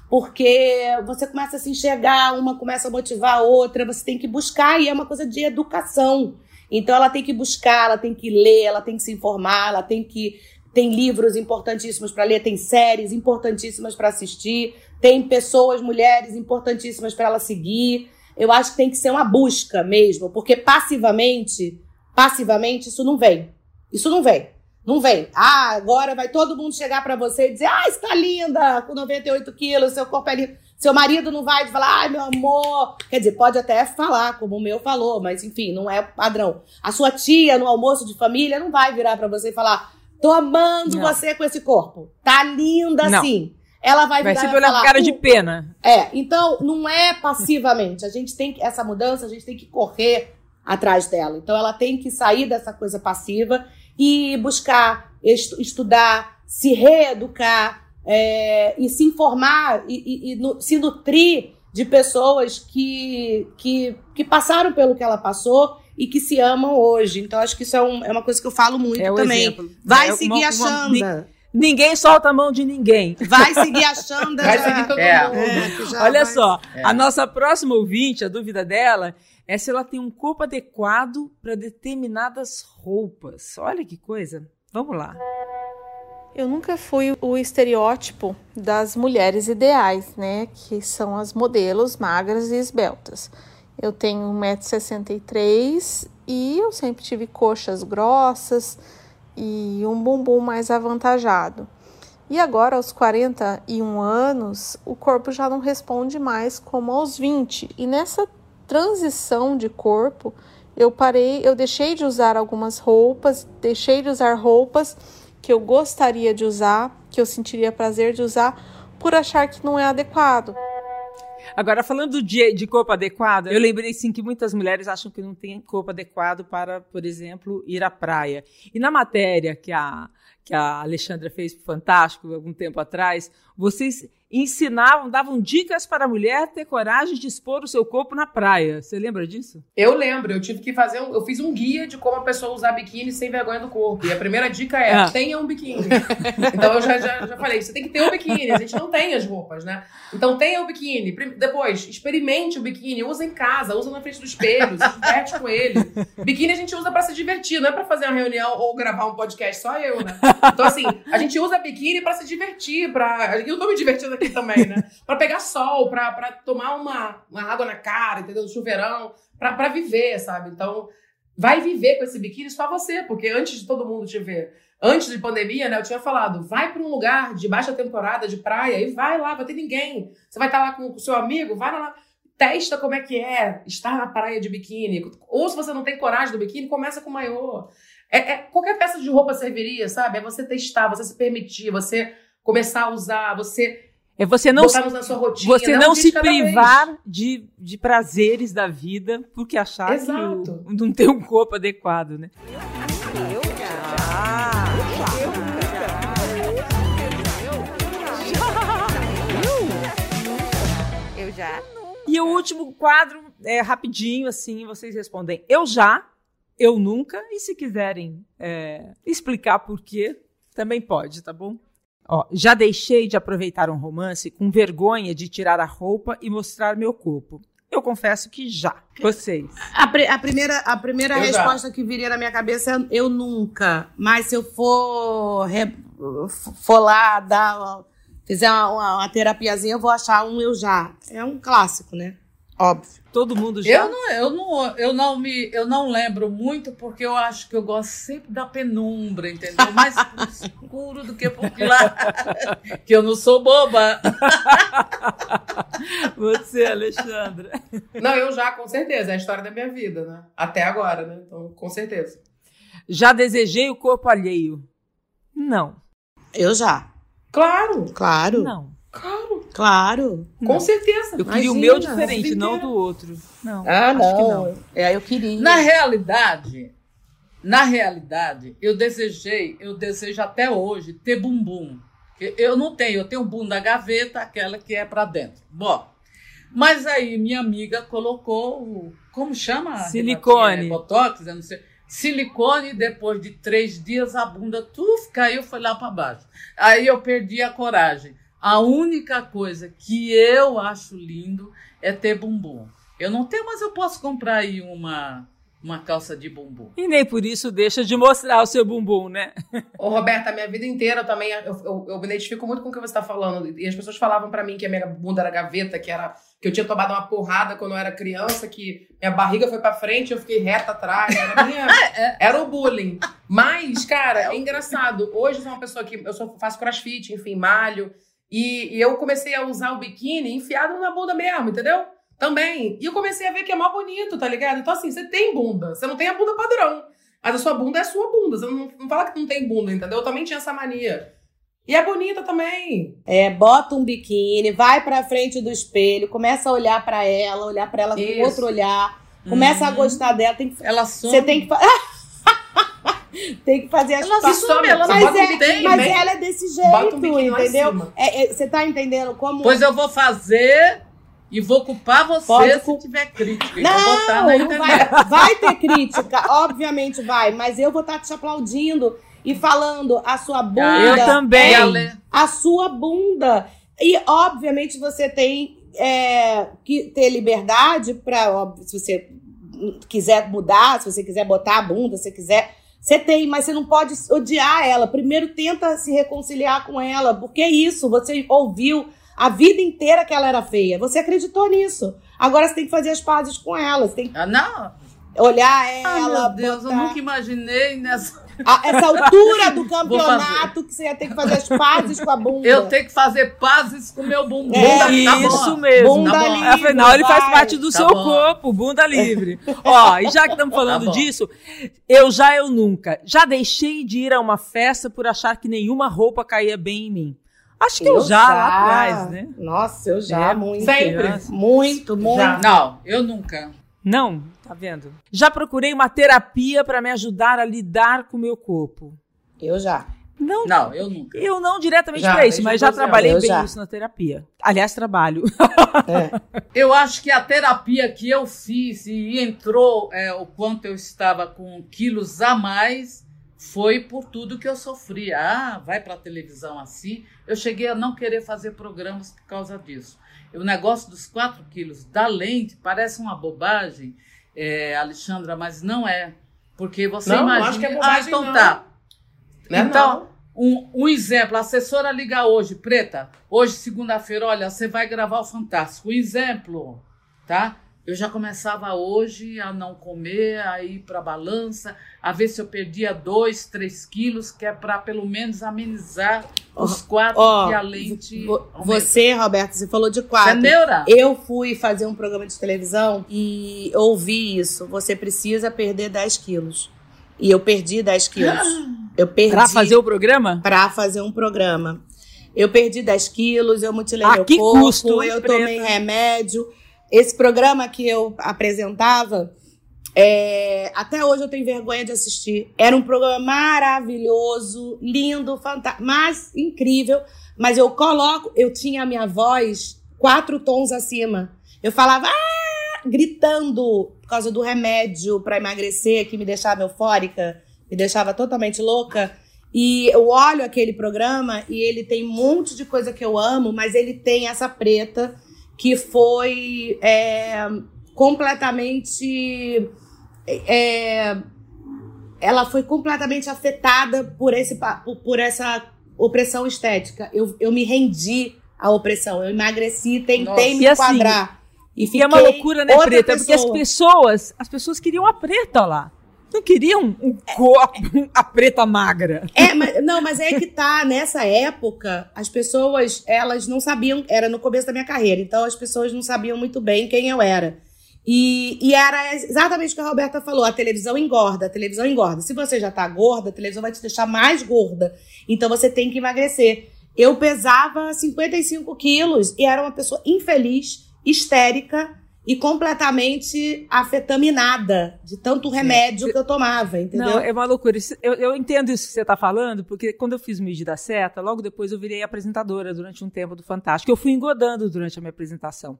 porque você começa a se enxergar, uma começa a motivar a outra, você tem que buscar, e é uma coisa de educação. Então ela tem que buscar, ela tem que ler, ela tem que se informar, ela tem que. Tem livros importantíssimos para ler, tem séries importantíssimas para assistir, tem pessoas, mulheres importantíssimas para ela seguir. Eu acho que tem que ser uma busca mesmo, porque passivamente, passivamente isso não vem. Isso não vem. Não vem. Ah, agora vai todo mundo chegar para você e dizer: ah, está linda, com 98 quilos, seu corpo é lindo. Seu marido não vai falar, ai, meu amor. Quer dizer, pode até falar, como o meu falou, mas enfim, não é padrão. A sua tia no almoço de família não vai virar para você e falar: tô amando não. você com esse corpo. Tá linda não. assim. Ela vai virar vai sempre olhar com cara de pena. É, então não é passivamente. A gente tem que, essa mudança, a gente tem que correr atrás dela. Então ela tem que sair dessa coisa passiva e buscar estudar, se reeducar é, e se informar e, e, e no, se nutrir de pessoas que, que, que passaram pelo que ela passou e que se amam hoje. Então, acho que isso é, um, é uma coisa que eu falo muito é também. Exemplo. Vai é seguir uma, a Xanda. Ninguém solta a mão de ninguém. Vai seguir achando. Vai seguir todo É. mundo. É, Olha vai- só, É. a nossa próxima ouvinte, a dúvida dela é se ela tem um corpo adequado para determinadas roupas. Olha que coisa. Vamos lá. Eu nunca fui o estereótipo das mulheres ideais, né? Que são as modelos magras e esbeltas. Eu tenho 1,63m e eu sempre tive coxas grossas e um bumbum mais avantajado. E agora, aos 41 anos, o corpo já não responde mais como aos 20. E nessa transição de corpo, eu parei, eu deixei de usar algumas roupas, deixei de usar roupas que eu gostaria de usar, que eu sentiria prazer de usar, por achar que não é adequado. Agora, falando de, de corpo adequado, eu lembrei sim que muitas mulheres acham que não tem corpo adequado para, por exemplo, ir à praia. E na matéria que a, que a Alexandra fez pro Fantástico algum tempo atrás, vocês ensinavam, davam dicas para a mulher ter coragem de expor o seu corpo na praia. Você lembra disso? Eu lembro, eu tive que fazer um, eu fiz um guia de como a pessoa usar biquíni sem vergonha do corpo. E a primeira dica é: Ah. tenha um biquíni. então eu já, já, já falei, você tem que ter um biquíni. A gente não tem as roupas, né? Então tenha o biquíni. Prim- Depois, experimente o biquíni, usa em casa, usa na frente do espelho, se diverte com ele. Biquíni a gente usa pra se divertir, não é pra fazer uma reunião ou gravar um podcast, só eu, né? Então, assim, a gente usa biquíni pra se divertir, Eu tô me divertindo aqui também, né? Pra pegar sol, pra, pra tomar uma, uma água na cara, entendeu? No chuveirão, pra, pra viver, sabe? Então, vai viver com esse biquíni só você, porque antes de todo mundo te ver. Antes de pandemia, né, eu tinha falado, vai pra um lugar de baixa temporada, de praia, e vai lá, vai ter ninguém. Você vai estar lá com o seu amigo, vai lá, testa como é que é estar na praia de biquíni. Ou se você não tem coragem do biquíni, começa com maiô. É, é- qualquer peça de roupa serviria, sabe? É você testar, você se permitir, você começar a usar, você É você não, botar na sua rotina. você não dia se vez. privar de, de prazeres da vida porque achar Exato. que o- não tem um corpo adequado, né? Eu já. E o último quadro é rapidinho, assim, vocês respondem eu já, eu nunca, e se quiserem é, explicar por quê, também pode, tá bom? Ó, já deixei de aproveitar um romance com vergonha de tirar a roupa e mostrar meu corpo. Eu confesso que já. Vocês. A, pri- a primeira, a primeira Eu já. resposta que viria na minha cabeça é eu nunca. Mas se eu for, for lá, dar, uma- fizer uma, uma, uma terapiazinha, eu vou achar um eu já. É um clássico, né? Óbvio. Todo mundo já. Eu não, eu, não, eu, não me, eu não lembro muito, porque eu acho que eu gosto sempre da penumbra, entendeu? Mais escuro do que por claro. que eu não sou boba. Você, Alexandra. Não, eu já, com certeza. É a história da minha vida, né? Até agora, né? Então, com certeza. Já desejei o corpo alheio? Não. Eu já. Claro, Claro. Não. claro. Claro. Com Não. certeza. Eu queria o Imagina, meu a diferente, não do outro. Não. Ah, acho que não. É, eu queria. Na realidade, na realidade, eu desejei, eu desejo até hoje ter bumbum. Eu- Eu não tenho, eu tenho um bumbum da gaveta, aquela que é pra dentro. Bom, mas aí minha amiga colocou, o- como chama? Silicone. É, botox, eu não sei. Silicone, depois de três dias a bunda tuf, caiu, foi lá para baixo. Aí eu perdi a coragem. A única coisa que eu acho lindo é ter bumbum. Eu não tenho, mas eu posso comprar aí uma, uma calça de bumbum. E nem por isso deixa de mostrar o seu bumbum, né? Ô, Roberta, a minha vida inteira eu também, eu, eu, eu me identifico muito com o que você está falando. E as pessoas falavam pra mim que a minha bunda era gaveta, que era que eu tinha tomado uma porrada quando eu era criança, que minha barriga foi pra frente, eu fiquei reta atrás. Era, minha, era o bullying. Mas, cara, é engraçado. Hoje eu sou uma pessoa que eu sou, faço crossfit, enfim, malho. E, e eu comecei a usar o biquíni enfiado na bunda mesmo, entendeu? Também. E eu comecei a ver que é mó bonito, tá ligado? Então, assim, você tem bunda. Você não tem a bunda padrão. Mas a sua bunda é a sua bunda. Você não, não fala que não tem bunda, entendeu? Eu também tinha essa mania. E é bonita também. É, bota um biquíni, vai pra frente do espelho, começa a olhar pra ela, olhar pra ela com Isso. outro olhar, começa a Uhum. gostar dela. Tem que, Ela some. você tem que, tem que fazer as Ela pa- some, ela mas é, um mas ela é desse um jeito, em entendeu? É, é, você tá entendendo como Pois eu vou fazer e vou culpar você Pode se tiver crítica. e Não, vou botar na não internet. vai, vai ter crítica, obviamente vai, mas eu vou estar te aplaudindo e falando a sua bunda. Eu também. A sua bunda. E, obviamente, você tem é, que ter liberdade para, se você quiser mudar, se você quiser botar a bunda, se você quiser. Você tem, mas você não pode odiar ela. Primeiro tenta se reconciliar com ela, porque isso, você ouviu a vida inteira que ela era feia. Você acreditou nisso. Agora você tem que fazer as pazes com ela. Você tem que ah, não. olhar ela. Ah, meu Deus, botar... eu nunca imaginei nessa. A, essa altura do campeonato que você ia ter que fazer as pazes com a bunda. Eu tenho que fazer pazes com o meu bumbum. É, tá isso mesmo. Bunda tá livre, Afinal, ele faz parte do tá seu bom. corpo, bunda livre. Ó, e já que estamos falando tá disso, eu já, eu nunca. Já deixei de ir a uma festa por achar que nenhuma roupa caía bem em mim. Acho que eu, eu já, já, lá atrás, né? Nossa, eu já, é, muito. Sempre. Muito, muito. Já. Não, eu nunca. Não, tá vendo? Já procurei uma terapia para me ajudar a lidar com o meu corpo. Eu já. Não, não, eu nunca. Eu não diretamente para isso, mas já trabalhei bem já. isso na terapia. Aliás, trabalho. É. Eu acho que a terapia que eu fiz e entrou é, o quanto eu estava com quilos a mais foi por tudo que eu sofri. Ah, vai para a televisão assim. Eu cheguei a não querer fazer programas por causa disso. O negócio dos 4 quilos da lente parece uma bobagem, é, Alexandra, mas não é. Porque você não, imagina. Acho que é bobagem, ah, então não. tá. Não então, um, um, exemplo: a assessora liga hoje, Preta, hoje, segunda-feira, olha, você vai gravar o Fantástico. Um exemplo, tá? Eu já começava hoje a não comer, a ir para a balança, a ver se eu perdia dois, três quilos, que é para pelo menos amenizar os quatro oh, que a lente. Você, Roberto, você falou de quatro. Você é neura? Eu fui fazer um programa de televisão e ouvi isso. Você precisa perder 10 quilos. E eu perdi 10 quilos. Eu perdi. Pra fazer o programa? Pra fazer um programa. Eu perdi 10 quilos, eu mutilei a meu que corpo, custo, eu tomei remédio. Esse programa que eu apresentava, é, até hoje eu tenho vergonha de assistir. Era um programa maravilhoso, lindo, fantástico, mas incrível. Mas eu coloco, eu tinha a minha voz quatro tons acima. Eu falava, ah! gritando por causa do remédio para emagrecer que me deixava eufórica, me deixava totalmente louca. E eu olho aquele programa e ele tem um monte de coisa que eu amo, mas ele tem essa preta que foi é, completamente. É, ela foi completamente afetada por, esse, por, essa opressão estética. Eu, eu me rendi à opressão, eu emagreci, tentei Nossa. me enquadrar. Assim, e, e é uma loucura, né, Preta? Pessoa. Porque as pessoas, as pessoas queriam a preta lá. Não queriam um corpo, a preta magra. É, mas, não, mas é que tá, nessa época, as pessoas, elas não sabiam, era no começo da minha carreira, então as pessoas não sabiam muito bem quem eu era. E, e era exatamente o que a Roberta falou: a televisão engorda, a televisão engorda. Se você já tá gorda, a televisão vai te deixar mais gorda. Então você tem que emagrecer. Eu pesava 55 quilos e era uma pessoa infeliz, histérica, e completamente afetaminada de tanto remédio que eu tomava, entendeu? Não, é uma loucura. Eu, eu entendo isso que você está falando, porque quando eu fiz o Mídia da Seta, logo depois eu virei apresentadora durante um tempo do Fantástico. Eu fui engodando durante a minha apresentação.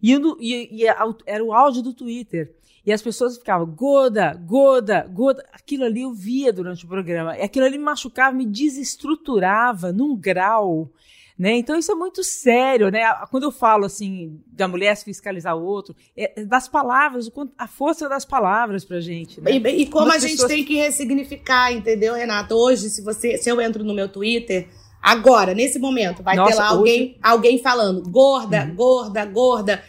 E, e, e era o áudio do Twitter. E as pessoas ficavam, Goda, Goda, Goda. Aquilo ali eu via durante o programa. E aquilo ali me machucava, me desestruturava num grau né? Então isso é muito sério, né? Quando eu falo assim da mulher se fiscalizar o outro, é das palavras, a força das palavras pra gente. Né? E, e como, a gente tem que ressignificar, entendeu, Renato? Hoje, se você, se eu entro no meu Twitter, agora, nesse momento, vai Nossa, ter lá alguém, hoje... alguém falando, gorda, uhum. gorda, gorda.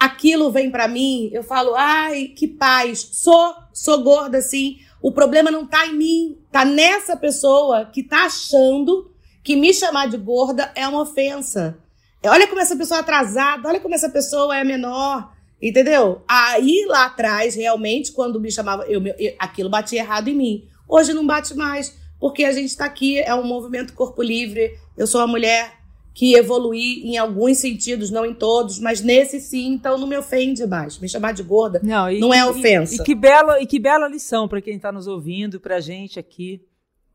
Aquilo vem para mim, eu falo, ai, que paz. Sou, sou gorda, sim. O problema não tá em mim, tá nessa pessoa que tá achando que me chamar de gorda é uma ofensa. Olha como essa pessoa é atrasada, olha como essa pessoa é menor, entendeu? Aí lá atrás, realmente, quando me chamava, eu, eu aquilo batia errado em mim. Hoje não bate mais, porque a gente está aqui, é um movimento corpo livre. Eu sou uma mulher que evoluí em alguns sentidos, não em todos, mas nesse sim, então não me ofende mais. Me chamar de gorda não, e, não é ofensa. E, e, que bela, e que bela lição para quem está nos ouvindo, para a gente aqui.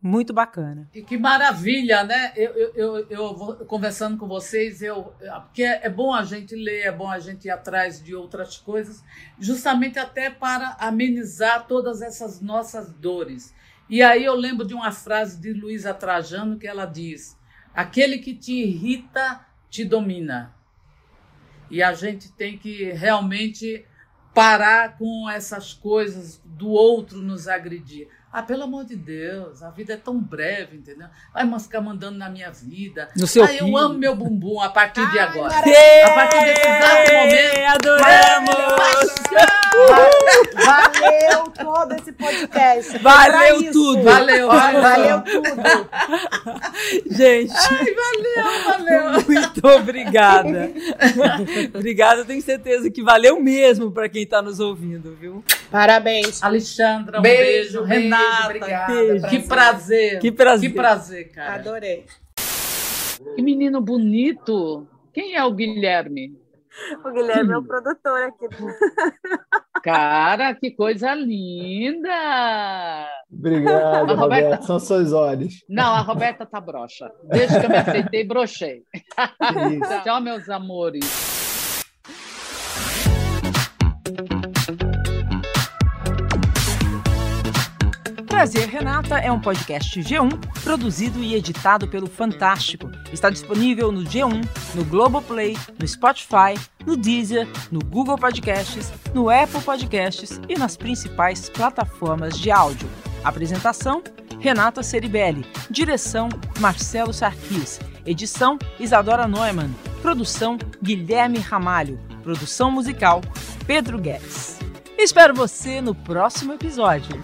Muito bacana. E que maravilha, né? Eu, eu, eu, eu vou conversando com vocês, eu, porque é, bom a gente ler, é bom a gente ir atrás de outras coisas, justamente até para amenizar todas essas nossas dores. E aí eu lembro de uma frase de Luísa Trajano que ela diz: Aquele que te irrita te domina. E a gente tem que realmente parar com essas coisas do outro nos agredir. Ah, pelo amor de Deus, a vida é tão breve, entendeu? Vai ficar mandando na minha vida. No seu ah, eu amo meu bumbum a partir Ai, de agora. maravilha. A partir desse exato momento. Adoramos! Valeu todo esse podcast. Valeu tudo. Valeu, valeu. Valeu tudo. Gente, Ai, valeu, valeu. muito obrigada. obrigada, tenho certeza que valeu mesmo para quem está nos ouvindo, viu? Parabéns. Alexandra, um Beijo, beijo. beijo, Renata, obrigada, beijo. que prazer. Que prazer. Que prazer, cara. Adorei. Que menino bonito. Quem é o Guilherme? O Guilherme é o produtor aqui. Cara, que coisa linda! Obrigado, A Roberta- Roberto. São seus olhos. Não, a Roberta tá broxa. Desde que eu me aceitei, brochei. Tchau, meus amores. Prazer Renata é um podcast G1 produzido e editado pelo Fantástico. Está disponível no G1, no Globoplay, no Spotify, no Deezer, no Google Podcasts, no Apple Podcasts e nas principais plataformas de áudio. Apresentação: Renata Ceribelli. Direção: Marcelo Sarquis. Edição: Isadora Neumann. Produção: Guilherme Ramalho. Produção musical: Pedro Guedes. Espero você no próximo episódio.